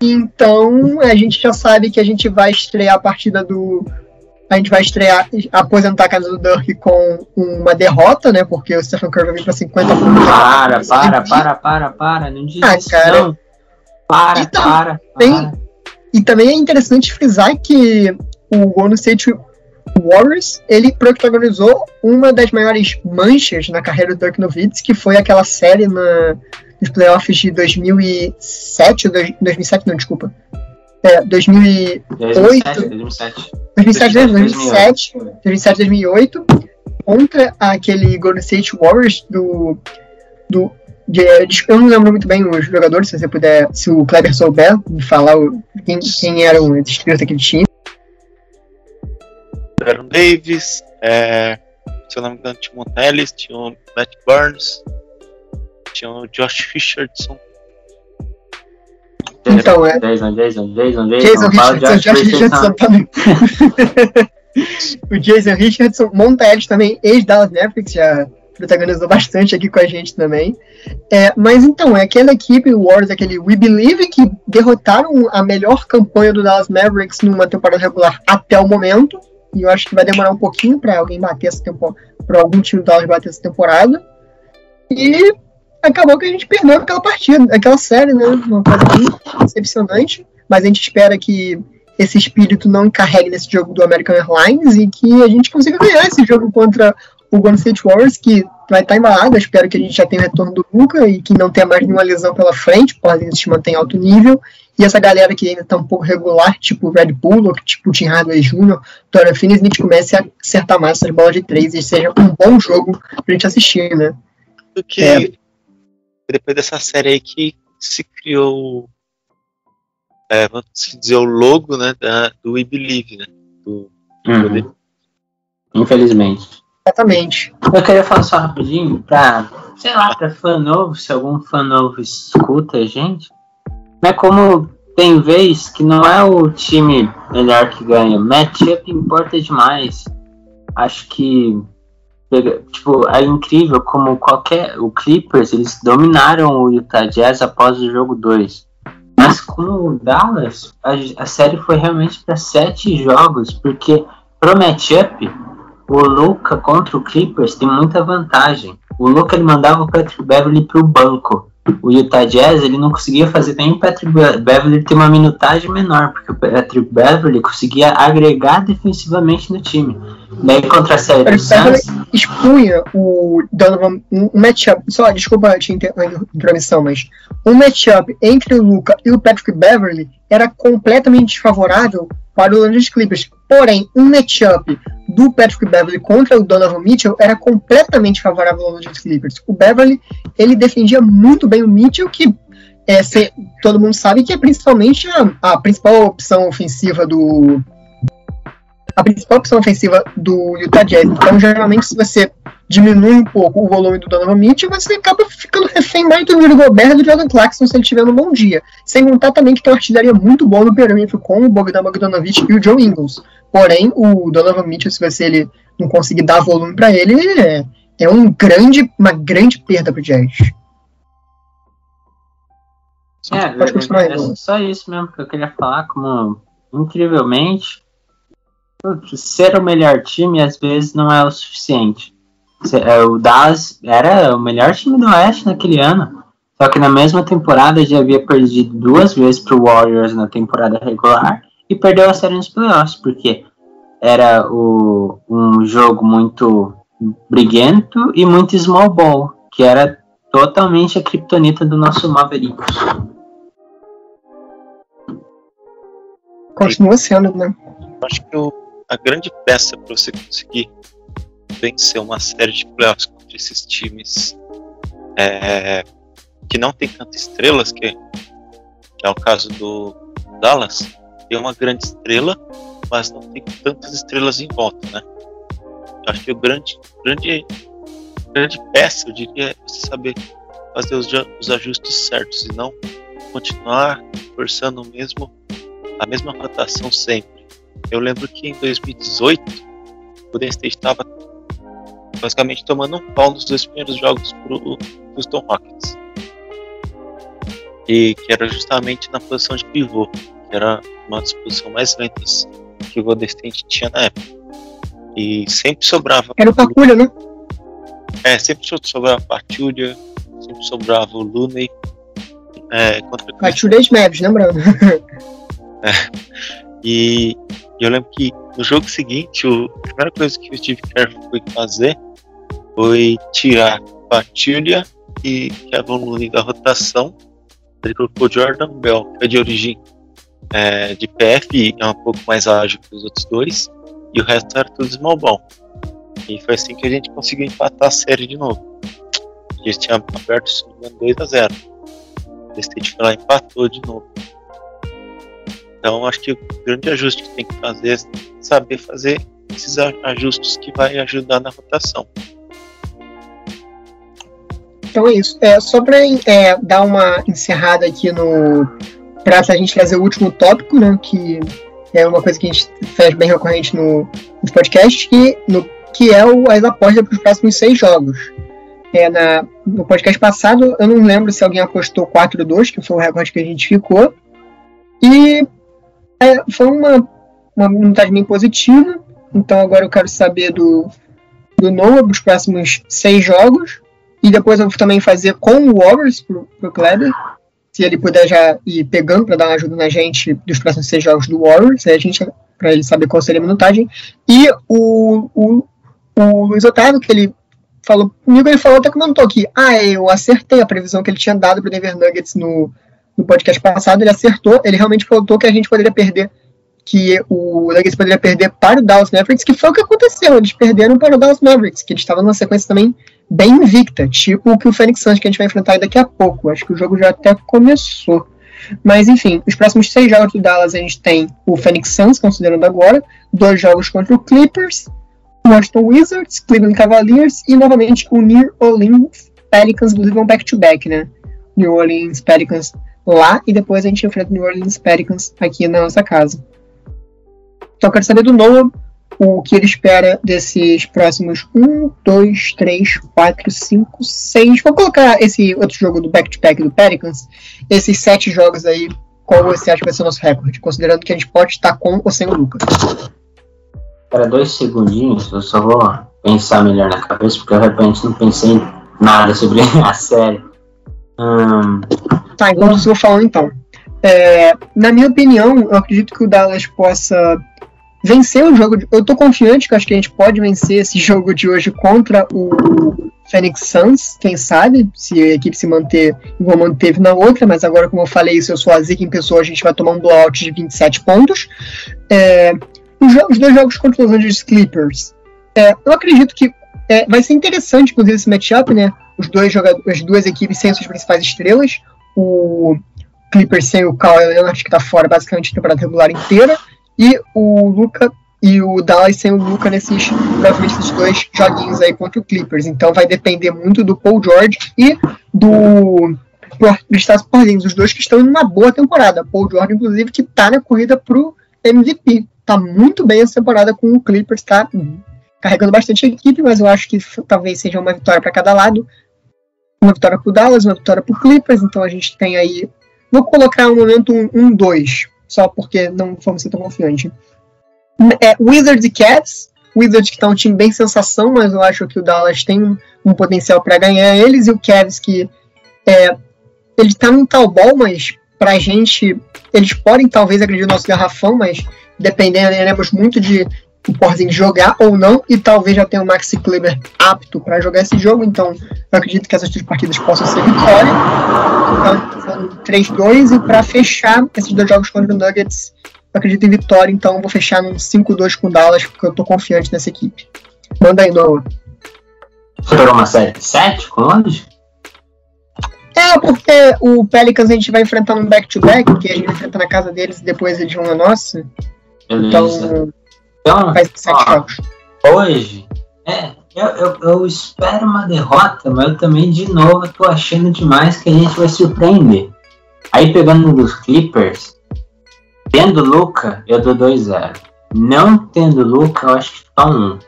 Então, a gente já sabe que a gente vai estrear a partida do. A gente vai estrear, aposentar a casa do Dirk com uma derrota, né? Porque o Stephen Curry vai vir pra 50 pontos. Para, para, para, para, para. Não diz Ah, isso, cara. não. Para, Então, para, tem- para. E também é interessante frisar que o Golden State Warriors, ele protagonizou uma das maiores manchas na carreira do Dirk Nowitzki, que foi aquela série na, nos playoffs de 2007, ou dois- 2007 não, desculpa. É, 2000, 2007, 2007. 2007, 2007, 2007, 2008, contra aquele Golden State Warriors do. do de, eu não lembro muito bem os jogadores, se você puder, se o Kleber souber, me falar o- quem, quem eram os estrelas daquele time. Aaron Davis, é, se eu não me engano, tinha o tinha o Matt Burns, tinha o Josh Richardson. Então, é. Jason, Jason, Jason, Jason. Jason de Richardson, Josh Richardson também. o Jason Richardson, Montelis também, ex-Dallas Mavericks, já protagonizou bastante aqui com a gente também. É, mas então, é aquela equipe, o Warriors, aquele We Believe, que derrotaram a melhor campanha do Dallas Mavericks numa temporada regular até o momento. E eu acho que vai demorar um pouquinho para alguém bater essa temporada, para algum time do Dallas bater essa temporada. E acabou que a gente perdeu aquela partida, aquela série, né? Uma coisa bem decepcionante. Mas a gente espera que esse espírito não encarregue nesse jogo do American Airlines e que a gente consiga ganhar esse jogo contra o Golden State Warriors, que vai estar embalado. Eu espero que a gente já tenha o retorno do Luca e que não tenha mais nenhuma lesão pela frente, podem se manter em alto nível. E essa galera que ainda está um pouco regular, tipo o Red Bull, ou tipo o Tim Hardaway Jr., Dorian Finney-Smith, comece a acertar mais essas bolas de três e seja um bom jogo pra gente assistir, né? Do que É. depois dessa série aí que se criou, é, vamos dizer, o logo né, da, do We Believe, né? Do, Uhum. Infelizmente. Exatamente. Eu queria falar só rapidinho pra, sei lá, pra fã novo, se algum fã novo escuta a gente. Mas como tem vez que não é o time melhor que ganha, matchup importa demais. Acho que tipo, é incrível como qualquer. O Clippers, eles dominaram o Utah Jazz após o jogo 2. Mas com o Dallas, a, a série foi realmente para sete jogos, porque pro matchup, o Luca contra o Clippers tem muita vantagem. O Luca ele mandava o Patrick Beverly pro banco. O Utah Jazz ele não conseguia fazer nem o Patrick Be- Beverly ter uma minutagem menor, porque o Patrick Beverly conseguia agregar defensivamente no time. Daí contra a série do Suns, expunha o Donovan, um matchup, só desculpa a intromissão, mas um matchup entre o Luca e o Patrick Beverly era completamente desfavorável para o Los Angeles Clippers. Porém, um matchup do Patrick Beverly contra o Donovan Mitchell era completamente favorável ao Los Angeles Clippers. O Beverly, ele defendia muito bem o Mitchell, que é, todo mundo sabe que é principalmente a, a principal opção ofensiva do a principal opção ofensiva do Utah Jazz. Então, geralmente, se você diminui um pouco o volume do Donovan Mitchell, você acaba ficando refém mais do Rudy Gobert do Jordan Clarkson se ele tiver um bom dia. Sem contar também que tem uma artilharia muito boa no perímetro com o Bogdan Bogdanovic e o Joe Ingles. Porém, o Donovan Mitchell, se você ele não conseguir dar volume para ele, é, é um grande, uma grande perda pro Jazz. É, é, é só isso mesmo que eu queria falar, como incrivelmente ser o melhor time às vezes não é o suficiente. É, O Dallas era o melhor time do Oeste naquele ano, só que na mesma temporada já havia perdido duas vezes para o Warriors na temporada regular e perdeu a série nos playoffs, porque era o, um jogo muito briguento e muito small ball, que era totalmente a criptonita do nosso Mavericks. Continua sendo, né? Acho que o- a grande peça para você conseguir vencer uma série de playoffs contra esses times é, que não tem tantas estrelas, que, que é o caso do Dallas, tem uma grande estrela, mas não tem tantas estrelas em volta, né? Eu acho que o grande, grande, grande peça, eu diria, é você saber fazer os, os ajustes certos e não continuar forçando mesmo, a mesma rotação sempre. Eu lembro que em 2018 o Golden State estava basicamente tomando um pau nos dois primeiros jogos pro Houston Rockets. E que era justamente na posição de pivô, que era uma das posições mais lentas que o Golden State tinha na época. E sempre sobrava. Era o Paculha, né? É, sempre sobrava Pachulia, sempre sobrava o Looney. É, contra Pachulia e Mavs, lembrando. E eu lembro que no jogo seguinte, o, a primeira coisa que o Steve Kerr foi fazer foi tirar Pachulia e Kevin Looney da rotação. Ele colocou Jordan Bell, que é de origem é, de PF é um pouco mais ágil que os outros dois. E o resto era tudo small ball. E foi assim que a gente conseguiu empatar a série de novo. A gente tinha aberto o 2 a 0 O State foi lá empatou de novo. Então acho que o grande ajuste que tem que fazer é saber fazer esses ajustes que vai ajudar na rotação. Então é isso. É, só para é, dar uma encerrada aqui no. para a gente trazer o último tópico, né? Que é uma coisa que a gente faz bem recorrente no, podcast, que, no, que é o, as apostas para os próximos seis jogos. É, na, no podcast passado, eu não lembro se alguém apostou 4-2, que foi o recorde que a gente ficou. E é, foi uma, uma montagem bem positiva. Então agora eu quero saber do, do Noah para os próximos seis jogos. E depois eu vou também fazer com o Warriors pro, pro Kleber. Se ele puder já ir pegando para dar uma ajuda na gente dos próximos seis jogos do Warriors, a gente para ele saber qual seria a minutagem. E o, o, o Luiz Otávio, que ele falou comigo, ele falou até comentou aqui, ah, eu acertei a previsão que ele tinha dado para o Denver Nuggets no, no podcast passado, ele acertou, ele realmente falou que a gente poderia perder, que o Nuggets poderia perder para o Dallas Mavericks, que foi o que aconteceu, eles perderam para o Dallas Mavericks, que eles estavam numa sequência também bem invicta, tipo o que o Phoenix Suns que a gente vai enfrentar daqui a pouco, acho que o jogo já até começou. Mas enfim, os próximos seis jogos do Dallas a gente tem o Phoenix Suns, considerando agora, dois jogos contra o Clippers, Washington Wizards, Cleveland Cavaliers e novamente o New Orleans Pelicans, inclusive um back-to-back, né? New Orleans Pelicans lá e depois a gente enfrenta o New Orleans Pelicans aqui na nossa casa. Então eu quero saber do Noah o que ele espera desses próximos 1, 2, 3, 4, 5, 6. Vou colocar esse outro jogo do back-to-back do Pelicans, esses sete jogos aí, qual você acha que vai ser o nosso recorde? Considerando que a gente pode estar com ou sem o Lucas. Para dois segundinhos, eu só vou pensar melhor na cabeça, porque eu de repente não pensei nada sobre a série. Hum, Tá, enquanto eu vou falando então. É, na minha opinião, eu acredito que o Dallas possa vencer o jogo. De, eu tô confiante que acho que a gente pode vencer esse jogo de hoje contra o Phoenix Suns, quem sabe, se a equipe se manter igual manteve na outra, mas agora, como eu falei, se eu sou a Zika em pessoa, a gente vai tomar um blowout de 27 pontos. É, os, os, dois jogos contra os Los Angeles Clippers, é, eu acredito que é, vai ser interessante, inclusive, esse matchup, né? Os dois jogadores, as duas equipes sem suas principais estrelas o Clippers sem o Kawhi Leonard, que tá fora basicamente a temporada regular inteira, e o Luca e o Dallas sem o Luca nesses, provavelmente, esses dois joguinhos aí contra o Clippers. Então vai depender muito do Paul George e do Kristaps Porzingis, os dois que estão em uma boa temporada. Paul George, inclusive, que tá na corrida pro MVP. Tá muito bem essa temporada com o Clippers, tá carregando bastante a equipe, mas eu acho que talvez seja uma vitória para cada lado uma vitória para o Dallas, uma vitória o Clippers, então a gente tem aí. Vou colocar um momento 1-2, um, um, só porque não fomos tão confiantes. É, Wizards e Cavs. Wizards que está um time bem sensação, mas eu acho que o Dallas tem um, um potencial para ganhar eles, e o Cavs que é, ele está num tal ball, mas para a gente, eles podem talvez agredir o nosso garrafão, mas dependendo, lembramos muito de o Porzingis jogar ou não, e talvez já tenha o Maxi Kleber apto para jogar esse jogo, então eu acredito que essas duas partidas possam ser vitória. Então, 3-2, e para fechar esses dois jogos contra o Nuggets, eu acredito em vitória, então vou fechar num 5-2 com o Dallas, porque eu tô confiante nessa equipe. Manda aí, Noah. Esperou uma série 7 com onde? É, porque o Pelicans a gente vai enfrentar no back-to-back, -back, que a gente enfrenta na casa deles e depois eles vão na nossa. Beleza. Então, então, ó, hoje, é, eu, eu, eu, espero uma derrota, mas eu também, de novo, tô achando demais que a gente vai surpreender. Aí, pegando dos Clippers, tendo Luca, eu dou 2-0. Não tendo Luca, eu acho que tá 1. Um.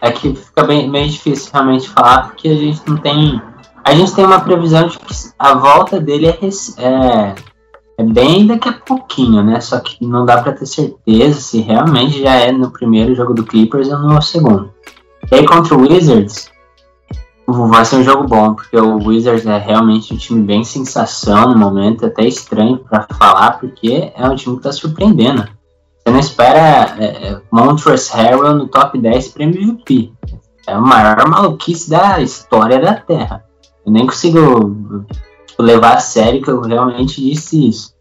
É que fica bem, bem difícil realmente falar, porque a gente não tem. A gente tem uma previsão de que a volta dele é, é é bem daqui a pouquinho, né? Só que não dá para ter certeza se realmente já é no primeiro jogo do Clippers ou no segundo. E aí contra o Wizards, vai ser um jogo bom, porque o Wizards é realmente um time bem sensação no momento, até estranho para falar, porque é um time que tá surpreendendo. Você não espera é, é Montrezl Harrell no top 10 para MVP. É a maior maluquice da história da Terra. Eu nem consigo tipo, levar a sério que eu realmente disse isso.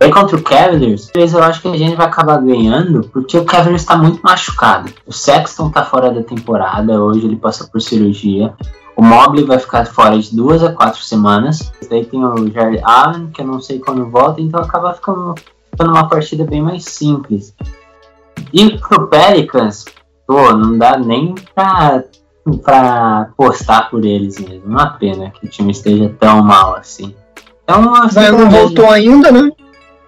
E contra o Cavaliers, eu acho que a gente vai acabar ganhando, porque o Cavaliers está muito machucado. O Sexton tá fora da temporada, hoje ele passou por cirurgia. O Mobley vai ficar fora de duas a quatro semanas. Daí tem o Jared Allen, que eu não sei quando volta, então acaba ficando, ficando uma partida bem mais simples. E pro Pelicans, pô, não dá nem pra, pra postar por eles mesmo. Uma pena que o time esteja tão mal assim. Então, assim, não voltou ainda, né?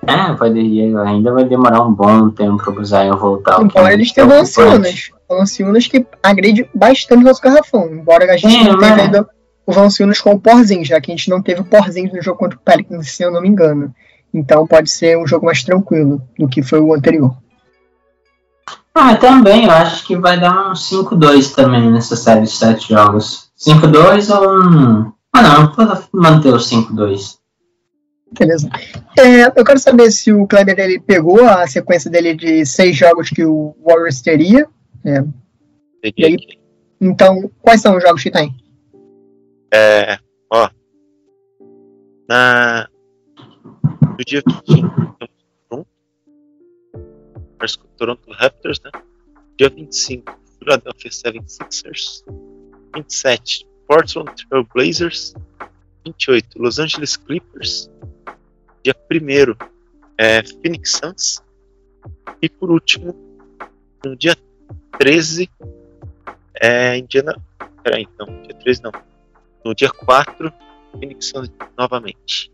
É, vai, ainda vai demorar um bom tempo para o Zion voltar. Embora eles tenham Valanciunas. Valanciunas que agride bastante o nosso garrafão. Embora a gente é, não tenha ainda o Valanciunas com o Porzinho, já que a gente não teve o Porzinho no jogo contra o Pelicans, se eu não me engano. Então pode ser um jogo mais tranquilo do que foi o anterior. Ah, também, eu acho que vai dar um 5-2 também nessa série de 7 jogos. 5-2 ou um. Ah não, vou manter o 5-2. Beleza. É, eu quero saber se o Kleber ele pegou a sequência dele de seis jogos que o Warriors teria. É. Peguei. Aí, então, quais são os jogos que tem? É, ó. Na, no dia 25, Toronto Raptors, né? Dia 25, Philadelphia 76ers. 27, Portland Trail Blazers. 28, Los Angeles Clippers dia 1 é Phoenix Suns. E por último, no dia 13, é Indiana. Peraí, não, dia 13 não. No dia 4, Phoenix Suns novamente.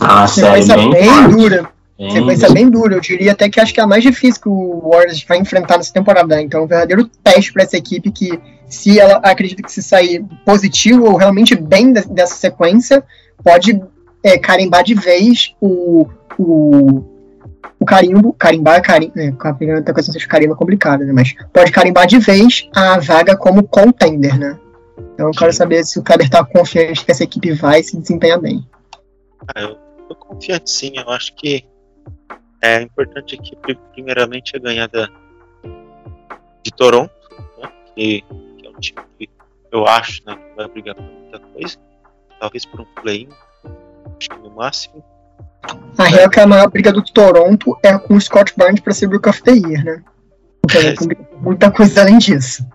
Ah, sequência bem, bem dura. Bem sequência bem dura. Eu diria até que acho que é a mais difícil que o Warriors vai enfrentar nessa temporada. Né? Então, é um verdadeiro teste para essa equipe que, se ela acredita que se sair positivo ou realmente bem dessa sequência, pode é, carimbar de vez o, o, o carimbo, carimbar, carim, é, a primeira coisa de carimbo é complicada, né? Mas pode carimbar de vez a vaga como contender, né? Então eu quero saber se o Kleber tá confiante que essa equipe vai se desempenhar bem. Ah, eu tô confiante sim, eu acho que é importante a equipe primeiramente é ganhar da, de Toronto, né? que, que é um time que eu acho né, que vai brigar por muita coisa talvez por um play acho que no máximo. A real é que a maior briga do Toronto é com o Scott Barnes para ser Brook of the Year, né? Porque é. muita coisa além disso.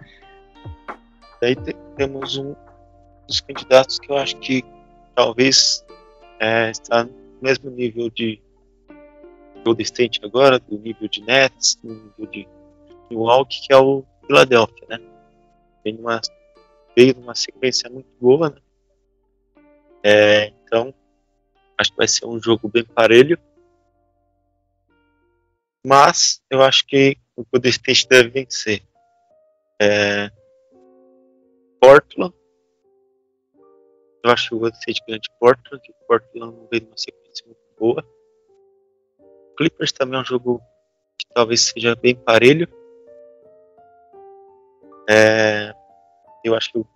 Daí temos um dos candidatos que eu acho que talvez é, está no mesmo nível de Golden State agora, do nível de Nets, do nível de Milwaukee, que é o Philadelphia, né? Vem numa, veio numa sequência muito boa, né? É, então, acho que vai ser um jogo bem parelho. Mas eu acho que o Golden State deve vencer. É, Portland. Eu acho que o Golden State ganha de Portland, que o Portland não veio numa sequência muito boa. Clippers também é um jogo que talvez seja bem parelho. É, eu acho que o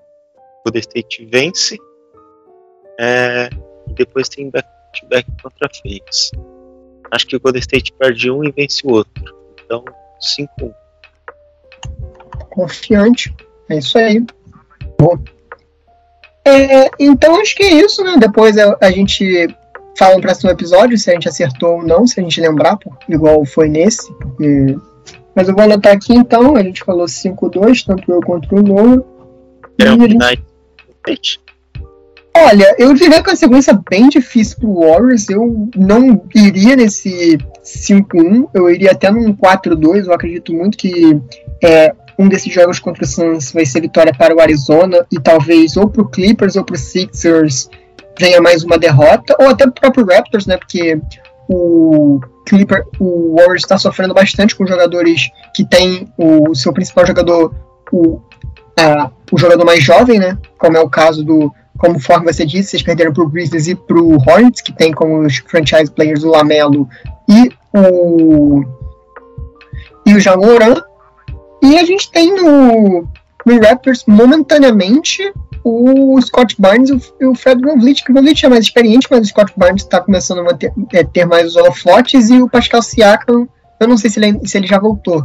Golden State vence. É, depois tem back-to-back contra Phoenix. Acho que o Golden State perde um e vence o outro. Então, 5-1. Confiante. É isso aí. Bom. É, então acho que é isso, né? Depois a, a gente fala no próximo episódio se a gente acertou ou não, se a gente lembrar, igual foi nesse. Porque... Mas eu vou anotar aqui então, a gente falou 5-2, tanto eu quanto o Noah. É. Olha, eu diria que é uma sequência bem difícil pro Warriors. Eu não iria nesse 5-1, eu iria até num 4-2. Eu acredito muito que é, um desses jogos contra o Suns vai ser vitória para o Arizona e talvez ou pro Clippers ou pro Sixers venha mais uma derrota, ou até pro próprio Raptors, né? Porque o Clipper, o Warriors está sofrendo bastante com jogadores que tem o seu principal jogador, o, a, o jogador mais jovem, né? Como é o caso do conforme você disse, vocês perderam pro Grizzlies e pro Hornets, que tem como os franchise players o Lamelo e o e o Jamoran. E a gente tem no, no Raptors, momentaneamente, o Scott Barnes e o Fred VanVleet, o VanVleet é mais experiente, mas o Scott Barnes está começando a manter, é, ter mais os holofotes, e o Pascal Siakam, eu não sei se ele, se ele já voltou.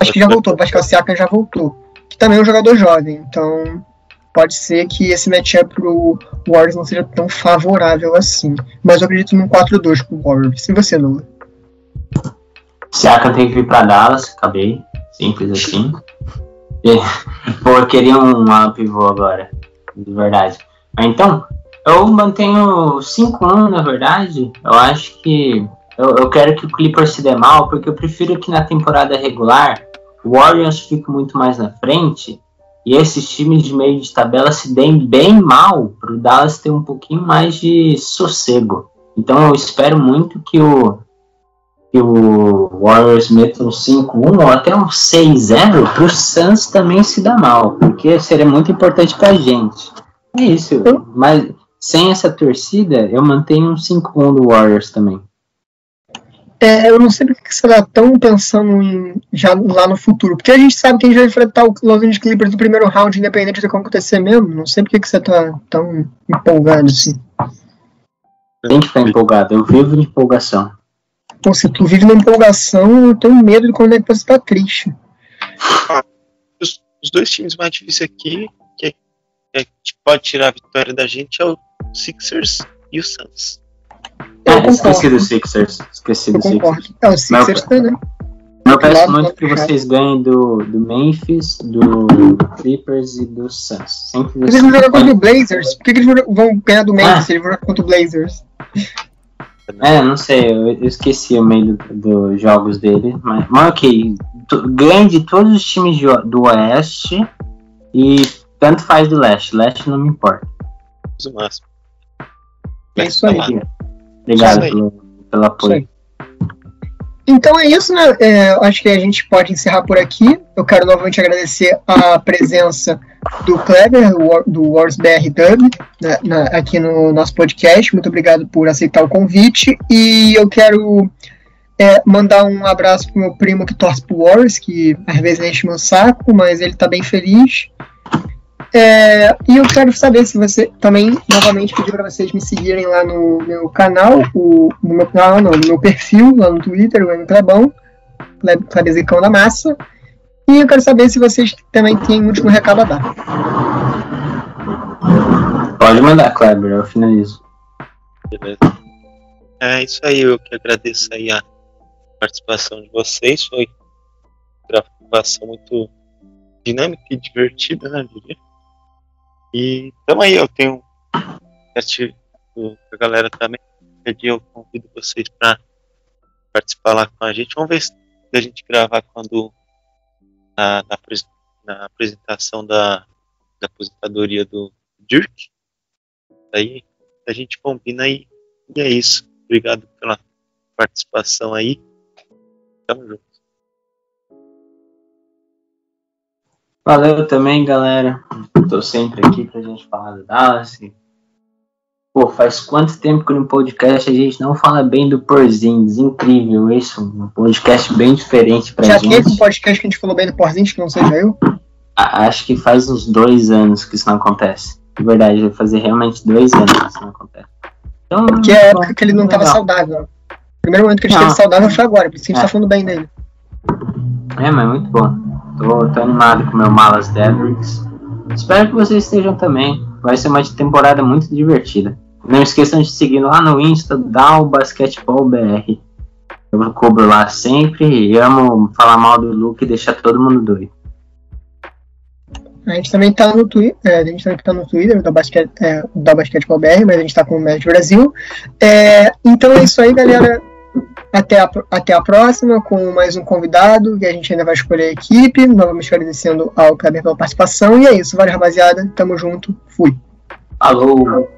Acho que já voltou, o Pascal Siakam já voltou. Que também é um jogador jovem, então pode ser que esse matchup pro Warriors não seja tão favorável assim. Mas eu acredito num 4-2 pro Warriors. E você, Lula? Siakam tem que vir pra Dallas, acabei. Simples assim. E, pô, eu queria um pivô agora. De verdade. Então, eu mantenho 5-1, na verdade. Eu acho que. Eu, eu quero que o Clippers se dê mal, porque eu prefiro que na temporada regular o Warriors fique muito mais na frente e esses times de meio de tabela se deem bem mal para o Dallas ter um pouquinho mais de sossego. Então eu espero muito que o que o Warriors meta um 5-1 ou até um 6-0 para o Suns também se dar mal, porque seria muito importante para a gente. É isso, mas sem essa torcida eu mantenho um 5-1 do Warriors também. É, eu não sei porque você está tão pensando em, já lá no futuro. Porque a gente sabe que a gente vai enfrentar o Los Angeles Clippers no primeiro round, independente do que acontecer mesmo. Não sei porque você está tão empolgado assim. Tem que ficar empolgado. Eu vivo de empolgação. Pô, se tu vive na empolgação, eu tenho medo de quando é que você tá triste. Ah, os, os, dois times mais difíceis aqui, que, que, que pode tirar a vitória da gente, é o Sixers e o Suns. É, esqueci do Sixers. Esqueci do Sixers. É, o Sixers Meu, também. Eu peço muito que vocês ganhem do, do Memphis, do Clippers e do Suns. Sempre que eles vão jogar contra o Blazers? Por que eles vão ganhar do Memphis ah. se eles vão jogar contra o Blazers? É, não sei, eu, eu esqueci o meio dos do jogos dele, mas, mas ok, ganhe de todos os times de, do Oeste e tanto faz do Leste, Leste não me importa. O máximo. É isso aí. Obrigado pelo, pelo apoio. Então é isso, né? É, acho que a gente pode encerrar por aqui. Eu quero novamente agradecer a presença do Kleber, do Wars BR Dub, né, na, aqui no nosso podcast. Muito obrigado por aceitar o convite. E eu quero é, mandar um abraço pro meu primo que torce pro Wars, que às vezes enche meu saco, mas ele tá bem feliz. É, e eu quero saber se você também, novamente, pedir para vocês me seguirem lá no meu canal, o, no meu canal, não, no meu perfil lá no Twitter, o M Clebão, Clebezicão da Massa. E eu quero saber se vocês também têm um último recado a dar. Pode mandar, Kleber, eu finalizo. Beleza. É isso aí, eu que agradeço aí a participação de vocês. Foi uma gravação muito dinâmica e divertida, né, diria. E tamo aí, eu tenho a galera também. Eu convido vocês para participar lá com a gente. Vamos ver se a gente gravar quando na, na, na apresentação da, da aposentadoria do Dirk. Aí a gente combina aí. E é isso. Obrigado pela participação aí. Tamo junto. Valeu também, galera. Tô sempre aqui pra gente falar do Dallas. Pô, faz quanto tempo que no podcast a gente não fala bem do Porzingis? Incrível isso. Um podcast bem diferente pra Já gente. Já teve um podcast que a gente falou bem do Porzingis, que não seja eu? Acho que faz uns dois anos que isso não acontece. De verdade, vai fazer realmente dois anos que isso não acontece. Então, Porque é a época que ele não tava saudável. O primeiro momento que a gente não. teve saudável foi agora, por isso a gente é. tá falando bem dele. É, mas é muito bom. Tô, tô animado com o meu Malas Mavericks. Espero que vocês estejam também. Vai ser uma temporada muito divertida. Não esqueçam de seguir lá no Insta, Dow Basketball BR. Eu cobro lá sempre e amo falar mal do Luke e deixar todo mundo doido. A gente também tá no Twitter, é, a gente também tá no Twitter da, basquete, é, da BR, mas a gente tá com o Médio Brasil. É, então é isso aí, galera. Até a, até a próxima, com mais um convidado, que a gente ainda vai escolher a equipe. Novamente agradecendo ao Kleber pela participação. E é isso, valeu, rapaziada. Tamo junto. Fui. Alô.